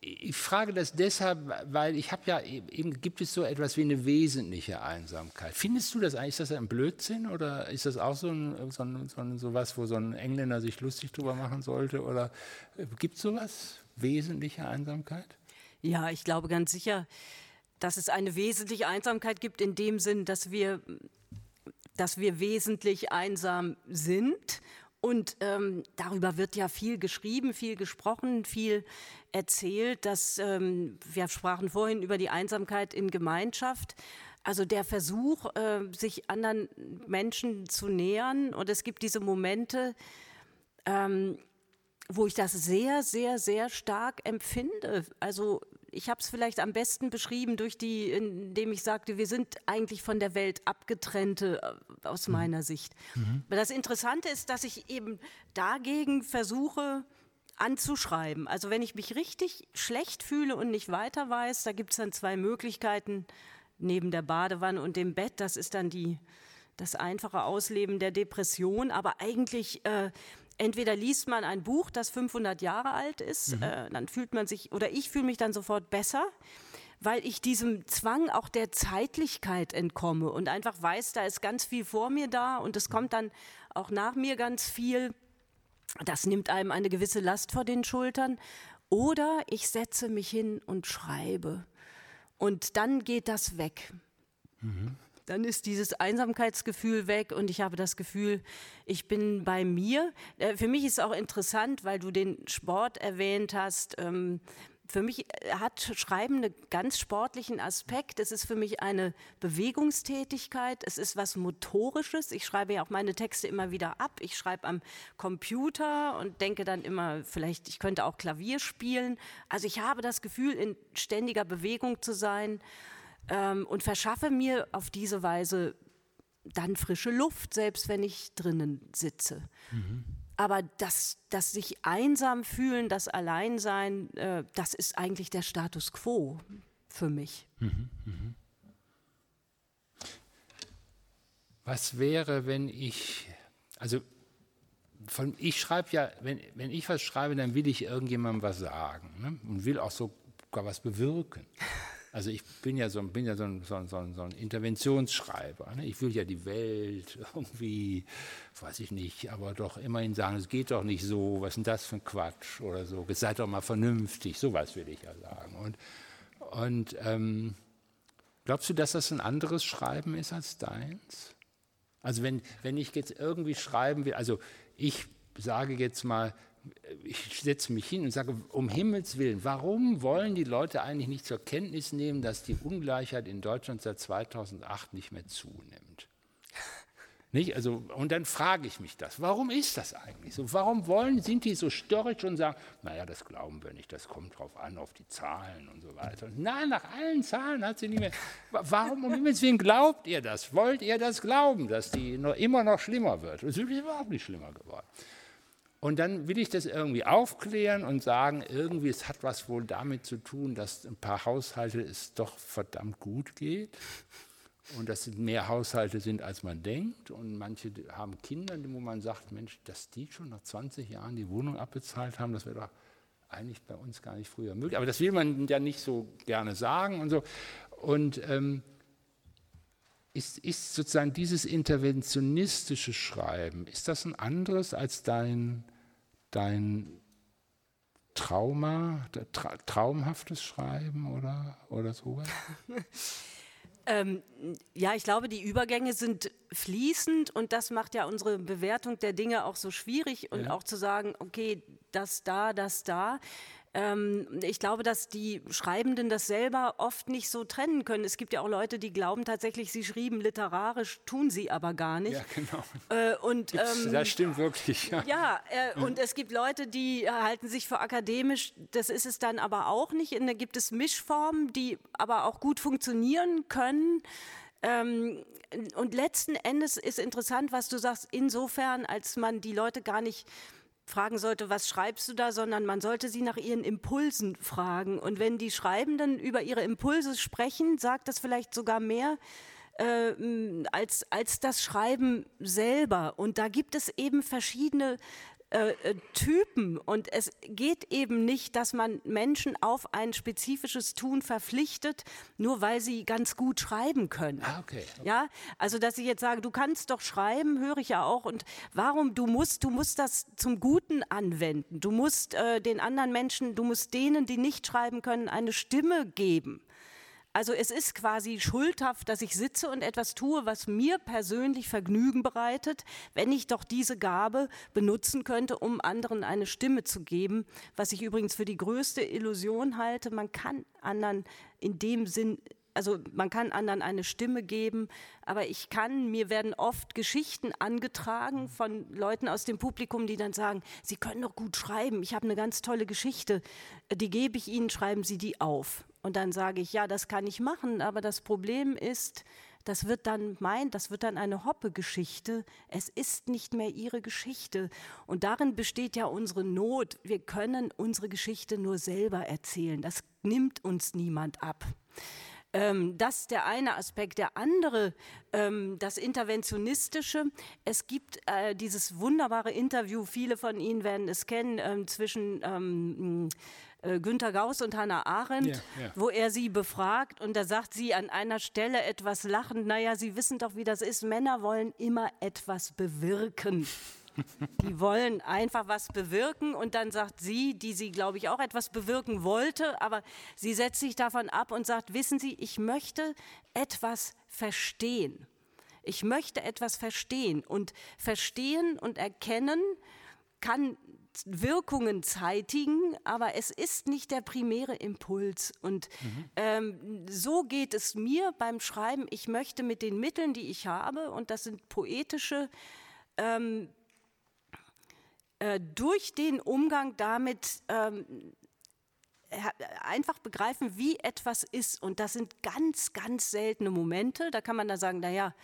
ich frage das deshalb, weil ich habe ja eben gibt es so etwas wie eine wesentliche Einsamkeit. Findest du das eigentlich? Ist das ein Blödsinn oder ist das auch so ein, so, ein, so, ein, so was, wo so ein Engländer sich lustig drüber machen sollte? Oder äh, gibt es sowas? Wesentliche Einsamkeit? Ja, ich glaube ganz sicher, dass es eine wesentliche Einsamkeit gibt in dem Sinn, dass wir, dass wir wesentlich einsam sind und ähm, darüber wird ja viel geschrieben, viel gesprochen, viel erzählt. Dass, ähm, wir sprachen vorhin über die Einsamkeit in Gemeinschaft. Also der Versuch, äh, sich anderen Menschen zu nähern. Und es gibt diese Momente, ähm, wo ich das sehr, sehr, sehr stark empfinde. Also ich habe es vielleicht am besten beschrieben durch die, indem ich sagte, wir sind eigentlich von der Welt abgetrennte äh, aus mhm. meiner Sicht. Mhm. Aber das Interessante ist, dass ich eben dagegen versuche anzuschreiben. Also wenn ich mich richtig schlecht fühle und nicht weiter weiß, da gibt es dann zwei Möglichkeiten neben der Badewanne und dem Bett. Das ist dann die, das einfache Ausleben der Depression. Aber eigentlich äh, entweder liest man ein Buch, das 500 Jahre alt ist, mhm. äh, dann fühlt man sich, oder ich fühle mich dann sofort besser, weil ich diesem Zwang auch der Zeitlichkeit entkomme und einfach weiß, da ist ganz viel vor mir da und es kommt dann auch nach mir ganz viel. Das nimmt einem eine gewisse Last vor den Schultern. Oder ich setze mich hin und schreibe. Und dann geht das weg. Mhm dann ist dieses Einsamkeitsgefühl weg und ich habe das Gefühl, ich bin bei mir. Äh, für mich ist auch interessant, weil du den Sport erwähnt hast. Ähm, für mich äh, hat Schreiben einen ganz sportlichen Aspekt. Es ist für mich eine Bewegungstätigkeit. Es ist was Motorisches. Ich schreibe ja auch meine Texte immer wieder ab. Ich schreibe am Computer und denke dann immer, vielleicht, ich könnte auch Klavier spielen. Also ich habe das Gefühl, in ständiger Bewegung zu sein ähm, und verschaffe mir auf diese Weise dann frische Luft, selbst wenn ich drinnen sitze. Mhm. Aber das, das sich einsam fühlen, das Alleinsein, äh, das ist eigentlich der Status quo für mich. Mhm, mhm. Was wäre, wenn ich, also von, ich schreibe ja, wenn, wenn ich was schreibe, dann will ich irgendjemandem was sagen ne? und will auch sogar was bewirken. Also ich bin ja so, bin ja so, ein, so, ein, so ein Interventionsschreiber. Ne? Ich will ja die Welt irgendwie, weiß ich nicht, aber doch immerhin sagen, es geht doch nicht so, was ist denn das für ein Quatsch oder so, seid doch mal vernünftig, sowas will ich ja sagen. Und, Und ähm, glaubst du, dass das ein anderes Schreiben ist als deins? Also wenn, wenn ich jetzt irgendwie schreiben will, also ich sage jetzt mal, ich setze mich hin und sage, um Himmels Willen, warum wollen die Leute eigentlich nicht zur Kenntnis nehmen, dass die Ungleichheit in Deutschland seit 2008 nicht mehr zunimmt? Nicht? Also, und dann frage ich mich das, warum ist das eigentlich so? Warum wollen, sind die so störrisch und sagen, naja, das glauben wir nicht, das kommt drauf an, auf die Zahlen und so weiter. Nein, nach allen Zahlen hat sie nicht mehr. Warum um Himmels Willen glaubt ihr das? Wollt ihr das glauben, dass die noch, immer noch schlimmer wird? Es ist überhaupt nicht schlimmer geworden. Und dann will ich das irgendwie aufklären und sagen, irgendwie, es hat was wohl damit zu tun, dass ein paar Haushalte es doch verdammt gut geht und dass es mehr Haushalte sind, als man denkt. Und manche haben Kinder, wo man sagt, Mensch, dass die schon nach 20 Jahren die Wohnung abbezahlt haben, das wäre doch eigentlich bei uns gar nicht früher möglich. Aber das will man ja nicht so gerne sagen und so. Und ähm, ist, ist sozusagen dieses interventionistische Schreiben, ist das ein anderes als dein, dein Trauma, tra traumhaftes Schreiben oder, oder sowas? Ähm, ja, ich glaube, die Übergänge sind fließend und das macht ja unsere Bewertung der Dinge auch so schwierig und ja. auch zu sagen, okay, das da, das da. Ähm, ich glaube, dass die Schreibenden das selber oft nicht so trennen können. Es gibt ja auch Leute, die glauben tatsächlich, sie schrieben literarisch, tun sie aber gar nicht. Ja, genau. Äh, und, ähm, das stimmt wirklich. Ja, ja äh, mhm. und es gibt Leute, die halten sich für akademisch, das ist es dann aber auch nicht. Und da gibt es Mischformen, die aber auch gut funktionieren können. Ähm, und letzten Endes ist interessant, was du sagst, insofern, als man die Leute gar nicht fragen sollte, was schreibst du da, sondern man sollte sie nach ihren Impulsen fragen. Und wenn die Schreibenden über ihre Impulse sprechen, sagt das vielleicht sogar mehr äh, als, als das Schreiben selber. Und da gibt es eben verschiedene äh, äh, Typen. Und es geht eben nicht, dass man Menschen auf ein spezifisches Tun verpflichtet, nur weil sie ganz gut schreiben können. Ah, okay. Ja, also dass ich jetzt sage, du kannst doch schreiben, höre ich ja auch. Und warum du musst, du musst das zum Guten anwenden. Du musst äh, den anderen Menschen, du musst denen, die nicht schreiben können, eine Stimme geben. Also es ist quasi schuldhaft, dass ich sitze und etwas tue, was mir persönlich Vergnügen bereitet, wenn ich doch diese Gabe benutzen könnte, um anderen eine Stimme zu geben, was ich übrigens für die größte Illusion halte. Man kann anderen in dem Sinn also man kann anderen eine Stimme geben, aber ich kann, mir werden oft Geschichten angetragen von Leuten aus dem Publikum, die dann sagen, Sie können doch gut schreiben, ich habe eine ganz tolle Geschichte, die gebe ich Ihnen, schreiben Sie die auf. Und dann sage ich, ja, das kann ich machen, aber das Problem ist, das wird dann mein, das wird dann eine Hoppe-Geschichte. Es ist nicht mehr ihre Geschichte. Und darin besteht ja unsere Not. Wir können unsere Geschichte nur selber erzählen. Das nimmt uns niemand ab. Ähm, das ist der eine Aspekt. Der andere, ähm, das Interventionistische. Es gibt äh, dieses wunderbare Interview, viele von Ihnen werden es kennen, ähm, zwischen ähm, äh, Günter Gauss und Hannah Arendt, ja, ja. wo er sie befragt und da sagt sie an einer Stelle etwas lachend, naja, Sie wissen doch, wie das ist, Männer wollen immer etwas bewirken. Die wollen einfach was bewirken und dann sagt sie, die sie, glaube ich, auch etwas bewirken wollte, aber sie setzt sich davon ab und sagt, wissen Sie, ich möchte etwas verstehen. Ich möchte etwas verstehen und verstehen und erkennen kann Wirkungen zeitigen, aber es ist nicht der primäre Impuls. Und mhm. ähm, so geht es mir beim Schreiben. Ich möchte mit den Mitteln, die ich habe, und das sind poetische, ähm, äh, durch den Umgang damit ähm, einfach begreifen, wie etwas ist. Und das sind ganz, ganz seltene Momente. Da kann man da sagen, naja,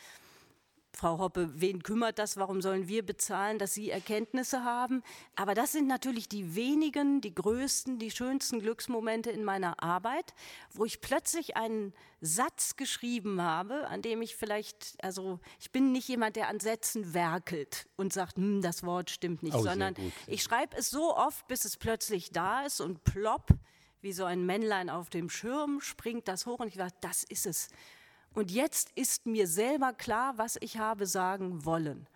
Frau Hoppe, wen kümmert das? Warum sollen wir bezahlen, dass Sie Erkenntnisse haben? Aber das sind natürlich die wenigen, die größten, die schönsten Glücksmomente in meiner Arbeit, wo ich plötzlich einen Satz geschrieben habe, an dem ich vielleicht, also ich bin nicht jemand, der an Sätzen werkelt und sagt, hm, das Wort stimmt nicht, oh, sondern ich schreibe es so oft, bis es plötzlich da ist und plopp, wie so ein Männlein auf dem Schirm, springt das hoch und ich sage, das ist es. Und jetzt ist mir selber klar, was ich habe sagen wollen.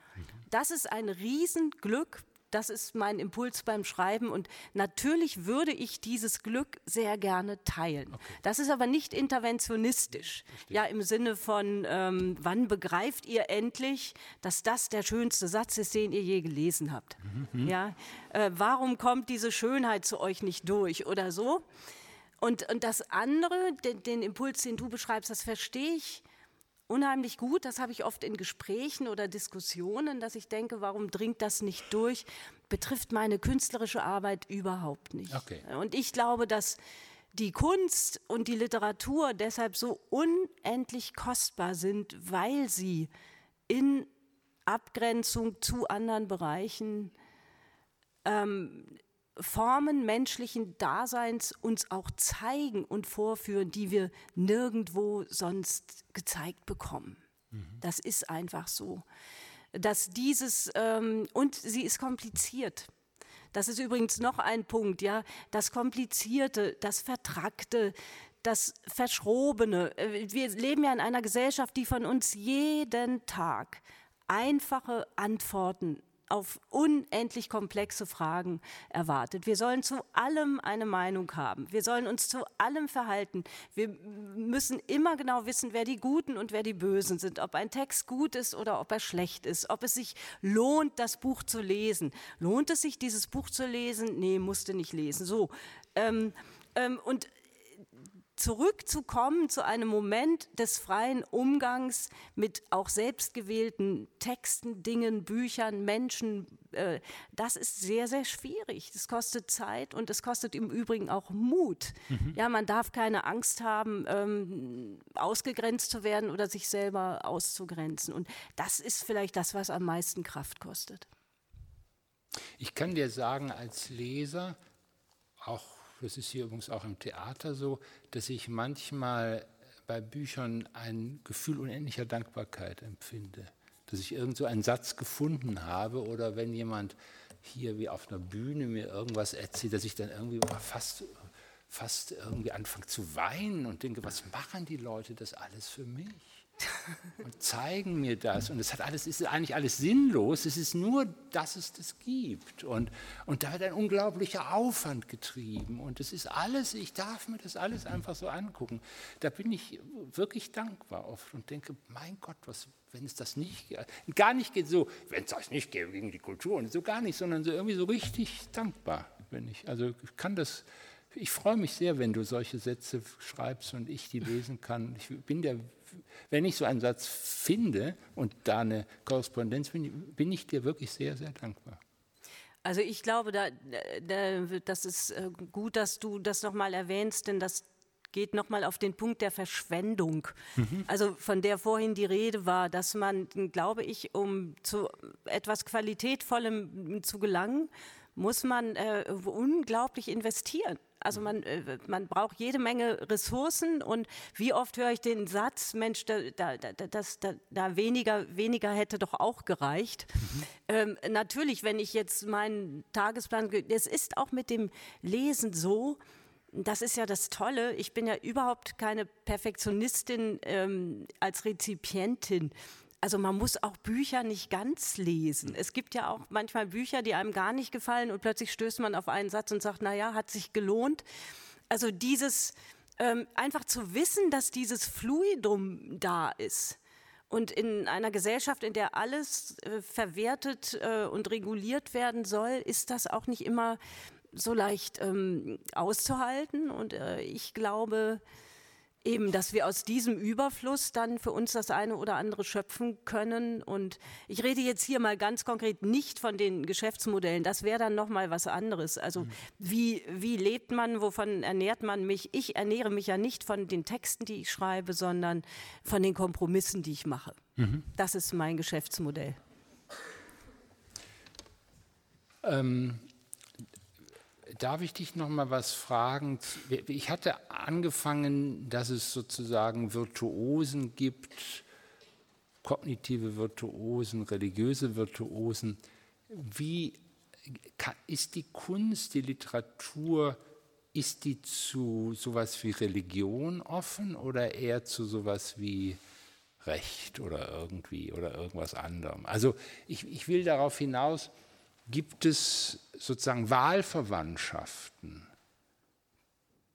Das ist ein Riesenglück, das ist mein Impuls beim Schreiben und natürlich würde ich dieses Glück sehr gerne teilen. Okay. Das ist aber nicht interventionistisch, Verstehe. ja im Sinne von, ähm, wann begreift ihr endlich, dass das der schönste Satz ist, den ihr je gelesen habt? Mhm. Ja, äh, warum kommt diese Schönheit zu euch nicht durch oder so? Und, und das andere, den, den Impuls, den du beschreibst, das verstehe ich unheimlich gut. Das habe ich oft in Gesprächen oder Diskussionen, dass ich denke, warum dringt das nicht durch? Betrifft meine künstlerische Arbeit überhaupt nicht. Okay. Und ich glaube, dass die Kunst und die Literatur deshalb so unendlich kostbar sind, weil sie in Abgrenzung zu anderen Bereichen ähm, Formen menschlichen Daseins uns auch zeigen und vorführen, die wir nirgendwo sonst gezeigt bekommen. Mhm. Das ist einfach so. Dass dieses, ähm, und sie ist kompliziert. Das ist übrigens noch ein Punkt, ja, das Komplizierte, das Vertrackte, das Verschrobene. Äh, wir leben ja in einer Gesellschaft, die von uns jeden Tag einfache Antworten auf unendlich komplexe Fragen erwartet. Wir sollen zu allem eine Meinung haben. Wir sollen uns zu allem verhalten. Wir müssen immer genau wissen, wer die Guten und wer die Bösen sind, ob ein Text gut ist oder ob er schlecht ist, ob es sich lohnt, das Buch zu lesen. Lohnt es sich, dieses Buch zu lesen? Nee, musste nicht lesen. So. Ähm, ähm, und zurückzukommen zu einem Moment des freien Umgangs mit auch selbstgewählten Texten, Dingen, Büchern, Menschen, äh, das ist sehr, sehr schwierig. Das kostet Zeit und es kostet im Übrigen auch Mut. Mhm. Ja, man darf keine Angst haben, ähm, ausgegrenzt zu werden oder sich selber auszugrenzen. Und das ist vielleicht das, was am meisten Kraft kostet. Ich kann dir sagen, als Leser, auch das ist hier übrigens auch im Theater so, dass ich manchmal bei Büchern ein Gefühl unendlicher Dankbarkeit empfinde. Dass ich irgend so einen Satz gefunden habe oder wenn jemand hier wie auf einer Bühne mir irgendwas erzählt, dass ich dann irgendwie fast, fast irgendwie anfange zu weinen und denke, was machen die Leute das alles für mich? Und zeigen mir das. Und es hat alles, ist eigentlich alles sinnlos. Es ist nur, dass es das gibt. Und, und da wird ein unglaublicher Aufwand getrieben. Und es ist alles, ich darf mir das alles einfach so angucken. Da bin ich wirklich dankbar oft und denke, mein Gott, was, wenn es das nicht, gar nicht geht so, wenn es das nicht gäbe gegen die Kultur und so gar nicht, sondern so irgendwie so richtig dankbar bin ich. Also ich kann das, ich freue mich sehr, wenn du solche Sätze schreibst und ich die lesen kann. Ich bin der wenn ich so einen Satz finde und da eine Korrespondenz bin, bin ich dir wirklich sehr, sehr dankbar. Also ich glaube, da, da, das ist äh, gut, dass du das nochmal erwähnst, denn das geht nochmal auf den Punkt der Verschwendung. Mhm. Also von der vorhin die Rede war, dass man, glaube ich, um zu etwas Qualitätvollem zu gelangen, muss man äh, unglaublich investieren. Also man, äh, man braucht jede Menge Ressourcen und wie oft höre ich den Satz, Mensch, da, da, das, da, da weniger, weniger hätte doch auch gereicht. Mhm. Ähm, natürlich, wenn ich jetzt meinen Tagesplan, es ist auch mit dem Lesen so, das ist ja das Tolle. Ich bin ja überhaupt keine Perfektionistin ähm, als Rezipientin also man muss auch Bücher nicht ganz lesen. Es gibt ja auch manchmal Bücher, die einem gar nicht gefallen und plötzlich stößt man auf einen Satz und sagt, na ja, hat sich gelohnt. Also dieses ähm, einfach zu wissen, dass dieses Fluidum da ist. Und in einer Gesellschaft, in der alles äh, verwertet äh, und reguliert werden soll, ist das auch nicht immer so leicht ähm, auszuhalten. Und äh, ich glaube, eben, dass wir aus diesem Überfluss dann für uns das eine oder andere schöpfen können. Und ich rede jetzt hier mal ganz konkret nicht von den Geschäftsmodellen. Das wäre dann noch mal was anderes. Also mhm. wie, wie lebt man, wovon ernährt man mich? Ich ernähre mich ja nicht von den Texten, die ich schreibe, sondern von den Kompromissen, die ich mache. Mhm. Das ist mein Geschäftsmodell. Ähm, Darf ich dich noch mal was fragen? Ich hatte angefangen, dass es sozusagen Virtuosen gibt, kognitive Virtuosen, religiöse Virtuosen. Wie ist die Kunst, die Literatur, ist die zu sowas wie Religion offen oder eher zu sowas wie Recht oder irgendwie oder irgendwas anderem? Also ich, ich will darauf hinaus, gibt es sozusagen Wahlverwandtschaften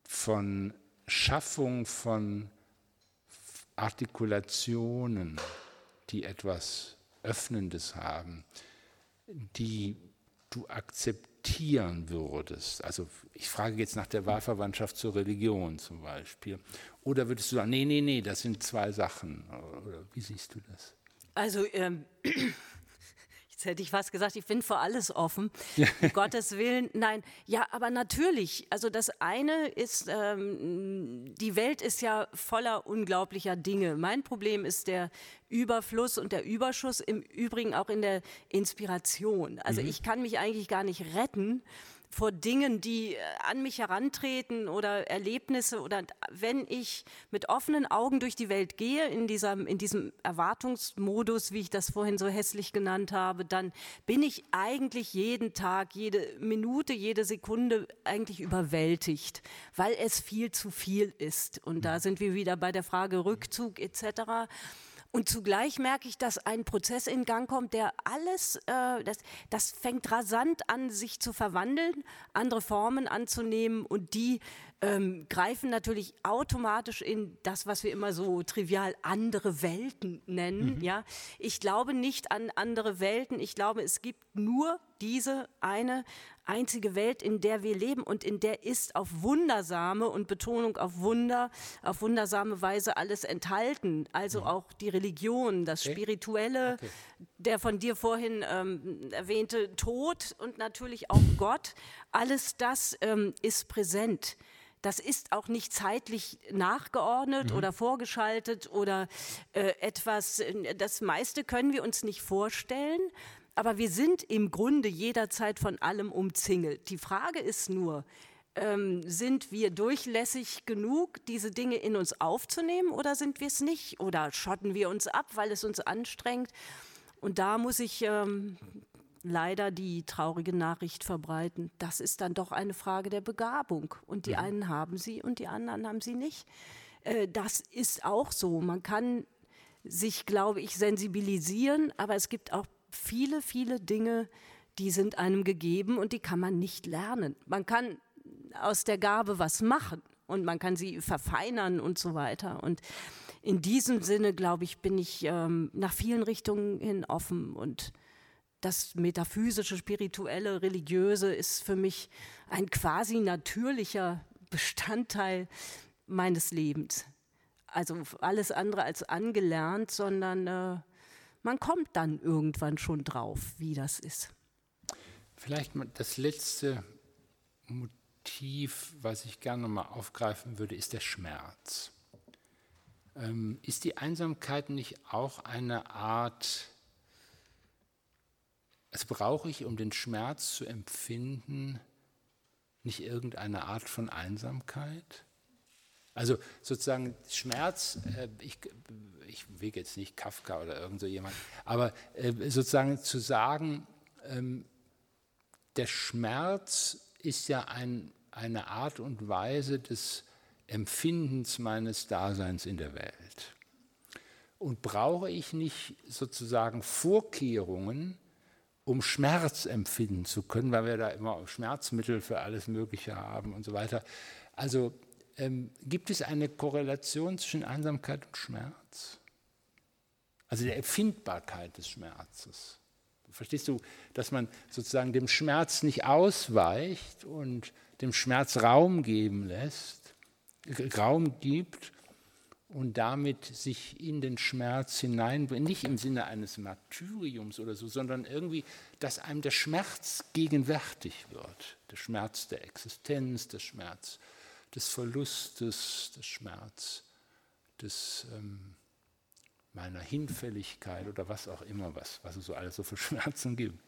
von Schaffung von Artikulationen, die etwas Öffnendes haben, die du akzeptieren würdest? Also ich frage jetzt nach der Wahlverwandtschaft zur Religion zum Beispiel. Oder würdest du sagen, nee, nee, nee, das sind zwei Sachen? Oder wie siehst du das? Also ähm, Jetzt hätte ich fast gesagt, ich bin für alles offen. um Gottes Willen, nein. Ja, aber natürlich. Also das eine ist, ähm, die Welt ist ja voller unglaublicher Dinge. Mein Problem ist der Überfluss und der Überschuss, im Übrigen auch in der Inspiration. Also mhm. ich kann mich eigentlich gar nicht retten vor Dingen, die äh, an mich herantreten oder Erlebnisse oder wenn ich mit offenen Augen durch die Welt gehe, in, dieser, in diesem Erwartungsmodus, wie ich das vorhin so hässlich genannt habe, dann bin ich eigentlich jeden Tag, jede Minute, jede Sekunde eigentlich überwältigt, weil es viel zu viel ist. Und da sind wir wieder bei der Frage Rückzug etc. Und zugleich merke ich, dass ein Prozess in Gang kommt, der alles, äh, das, das fängt rasant an, sich zu verwandeln, andere Formen anzunehmen und die ähm, greifen natürlich automatisch in das, was wir immer so trivial andere Welten nennen. Mhm. Ja, ich glaube nicht an andere Welten. Ich glaube, es gibt nur diese eine einzige Welt, in der wir leben und in der ist auf wundersame und Betonung auf Wunder, auf wundersame Weise alles enthalten. Also mhm. auch die Religion, das. Spirituelle, okay. der von dir vorhin ähm, erwähnte Tod und natürlich auch Gott. Alles das ähm, ist präsent. Das ist auch nicht zeitlich nachgeordnet mhm. oder vorgeschaltet oder äh, etwas, äh, das meiste können wir uns nicht vorstellen. Aber wir sind im Grunde jederzeit von allem umzingelt. Die Frage ist nur, ähm, sind wir durchlässig genug, diese Dinge in uns aufzunehmen oder sind wir es nicht? Oder schotten wir uns ab, weil es uns anstrengt? Und da muss ich ähm, leider die traurige Nachricht verbreiten. Das ist dann doch eine Frage der Begabung. Und die ja. einen haben sie und die anderen haben sie nicht. Äh, das ist auch so. Man kann sich, glaube ich, sensibilisieren, aber es gibt auch viele, viele Dinge, die sind einem gegeben und die kann man nicht lernen. Man kann aus der Gabe was machen und man kann sie verfeinern und so weiter. Und in diesem Sinne, glaube ich, bin ich ähm, nach vielen Richtungen hin offen und das metaphysische, spirituelle, religiöse ist für mich ein quasi natürlicher Bestandteil meines Lebens. Also alles andere als angelernt, sondern äh, man kommt dann irgendwann schon drauf, wie das ist. Vielleicht das letzte Motiv, was ich gerne mal aufgreifen würde, ist der Schmerz. Ähm, ist die Einsamkeit nicht auch eine Art, also brauche ich, um den Schmerz zu empfinden, nicht irgendeine Art von Einsamkeit? Also sozusagen Schmerz, äh, ich, ich wege jetzt nicht Kafka oder irgend so jemand, aber äh, sozusagen zu sagen, ähm, der Schmerz ist ja ein, eine Art und Weise des Empfindens meines Daseins in der Welt. Und brauche ich nicht sozusagen Vorkehrungen, um Schmerz empfinden zu können, weil wir da immer Schmerzmittel für alles Mögliche haben und so weiter. Also ähm, gibt es eine Korrelation zwischen Einsamkeit und Schmerz? Also der Erfindbarkeit des Schmerzes. Verstehst du, dass man sozusagen dem Schmerz nicht ausweicht und dem Schmerz Raum geben lässt, Raum gibt und damit sich in den Schmerz hineinbringt, nicht im Sinne eines Martyriums oder so, sondern irgendwie, dass einem der Schmerz gegenwärtig wird, der Schmerz der Existenz, der Schmerz des Verlustes, des Schmerz, des ähm, meiner Hinfälligkeit oder was auch immer, was, was es so alles so für Schmerzen gibt.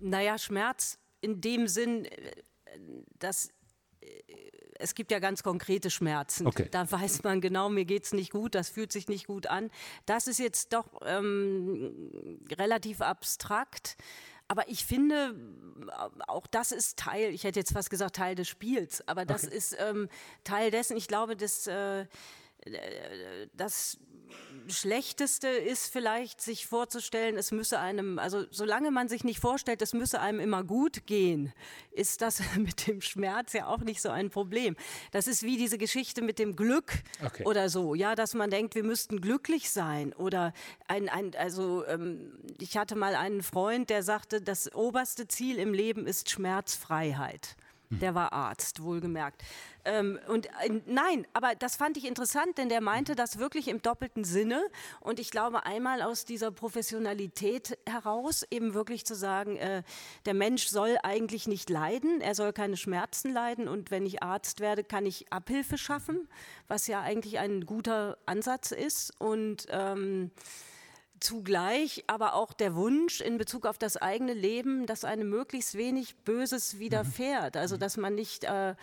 Naja, Schmerz in dem Sinn, äh, dass äh, es gibt ja ganz konkrete Schmerzen. Okay. Da weiß man genau, mir geht es nicht gut, das fühlt sich nicht gut an. Das ist jetzt doch ähm, relativ abstrakt. Aber ich finde, auch das ist Teil, ich hätte jetzt fast gesagt Teil des Spiels, aber das okay. ist ähm, Teil dessen. Ich glaube, dass äh, das Schlechteste ist vielleicht, sich vorzustellen, es müsse einem, also solange man sich nicht vorstellt, es müsse einem immer gut gehen, ist das mit dem Schmerz ja auch nicht so ein Problem. Das ist wie diese Geschichte mit dem Glück okay. oder so, ja, dass man denkt, wir müssten glücklich sein oder ein, ein also ähm, ich hatte mal einen Freund, der sagte, das oberste Ziel im Leben ist Schmerzfreiheit. Der war Arzt, wohlgemerkt. Ähm, und äh, nein, aber das fand ich interessant, denn der meinte das wirklich im doppelten Sinne. Und ich glaube, einmal aus dieser Professionalität heraus, eben wirklich zu sagen, äh, der Mensch soll eigentlich nicht leiden, er soll keine Schmerzen leiden. Und wenn ich Arzt werde, kann ich Abhilfe schaffen, was ja eigentlich ein guter Ansatz ist. Und ähm, zugleich aber auch der Wunsch in Bezug auf das eigene Leben, dass einem möglichst wenig Böses widerfährt. Also dass man nicht äh,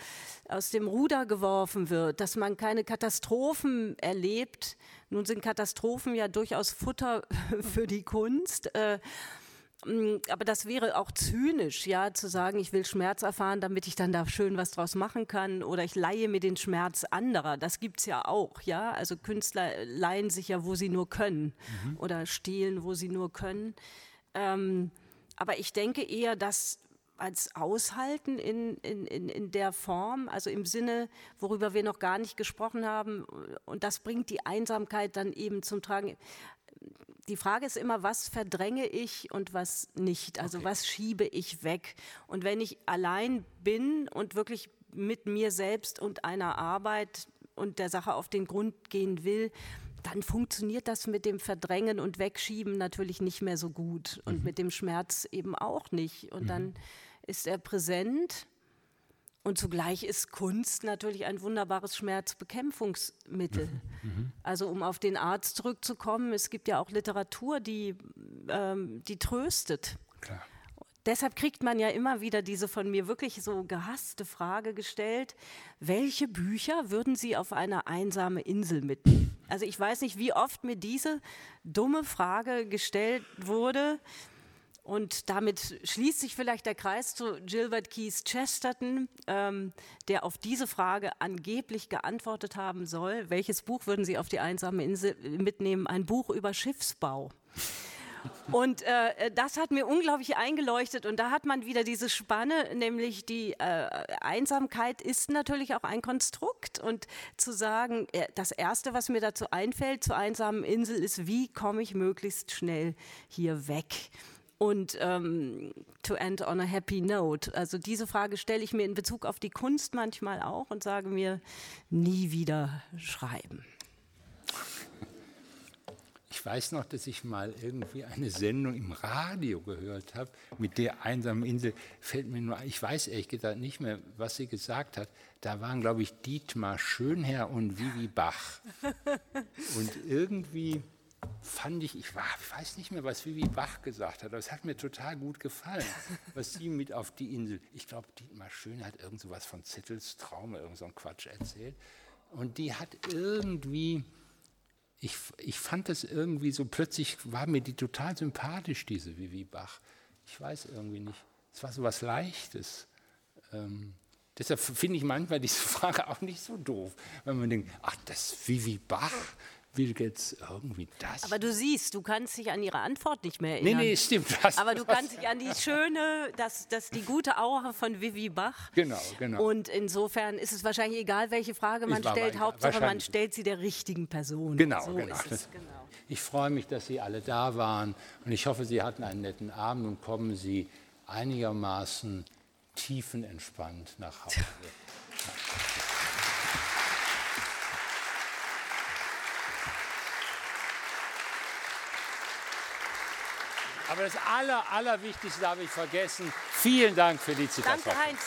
aus dem Ruder geworfen wird, dass man keine Katastrophen erlebt. Nun sind Katastrophen ja durchaus Futter für die Kunst. Äh, aber das wäre auch zynisch, ja, zu sagen, ich will Schmerz erfahren, damit ich dann da schön was draus machen kann oder ich leihe mir den Schmerz anderer. Das gibt es ja auch, ja. Also Künstler leihen sich ja, wo sie nur können mhm. oder stehlen, wo sie nur können. Ähm, aber ich denke eher, dass als Aushalten in, in, in, in der Form, also im Sinne, worüber wir noch gar nicht gesprochen haben. Und das bringt die Einsamkeit dann eben zum Tragen die Frage ist immer, was verdränge ich und was nicht? Also okay. was schiebe ich weg? Und wenn ich allein bin und wirklich mit mir selbst und einer Arbeit und der Sache auf den Grund gehen will, dann funktioniert das mit dem Verdrängen und Wegschieben natürlich nicht mehr so gut und mhm. mit dem Schmerz eben auch nicht. Und mhm. dann ist er präsent und zugleich ist Kunst natürlich ein wunderbares Schmerzbekämpfungsmittel. Mhm. Also um auf den Arzt zurückzukommen, es gibt ja auch Literatur, die, ähm, die tröstet. Klar. Deshalb kriegt man ja immer wieder diese von mir wirklich so gehasste Frage gestellt, welche Bücher würden Sie auf eine einsame Insel mitnehmen? Also ich weiß nicht, wie oft mir diese dumme Frage gestellt wurde. Und damit schließt sich vielleicht der Kreis zu Gilbert Keys Chesterton, ähm, der auf diese Frage angeblich geantwortet haben soll. Welches Buch würden Sie auf die einsame Insel mitnehmen? Ein Buch über Schiffsbau. Und äh, das hat mir unglaublich eingeleuchtet und da hat man wieder diese Spanne, nämlich die äh, Einsamkeit ist natürlich auch ein Konstrukt und zu sagen, äh, das Erste, was mir dazu einfällt zur einsamen Insel ist, wie komme ich möglichst schnell hier weg? Und ähm, to end on a happy note. Also diese Frage stelle ich mir in Bezug auf die Kunst manchmal auch und sage mir, nie wieder schreiben. Ich weiß noch, dass ich mal irgendwie eine Sendung im Radio gehört habe mit der einsamen Insel. Fällt mir nur, ich weiß ehrlich gesagt nicht mehr, was sie gesagt hat. Da waren, glaube ich, Dietmar Schönherr und Vivi Bach. Und irgendwie fand ich, ich, war, ich weiß nicht mehr, was Vivi Bach gesagt hat, aber es hat mir total gut gefallen, was sie mit auf die Insel, ich glaube, Dietmar Schön hat irgend so was von Zittels Traum, irgend so einen Quatsch erzählt. Und die hat irgendwie, ich, ich fand das irgendwie so, plötzlich war mir die total sympathisch, diese Vivi Bach. Ich weiß irgendwie nicht. Es war so was Leichtes. Ähm, deshalb finde ich manchmal diese Frage auch nicht so doof, wenn man denkt, ach, das Vivi Bach, will jetzt irgendwie das. Aber du siehst, du kannst dich an ihre Antwort nicht mehr erinnern. Nee, nee, stimmt. Was, Aber du kannst dich an die schöne, das, das, die gute Aura von Vivi Bach. Genau, genau. Und insofern ist es wahrscheinlich egal, welche Frage man stellt. Hauptsache, man stellt sie der richtigen Person. Genau, so genau. Es, genau. Ich freue mich, dass Sie alle da waren und ich hoffe, Sie hatten einen netten Abend und kommen Sie einigermaßen tiefenentspannt nach Hause. Aber das Aller, Allerwichtigste habe ich vergessen. Vielen Dank für die Zitation. Danke, Heinz.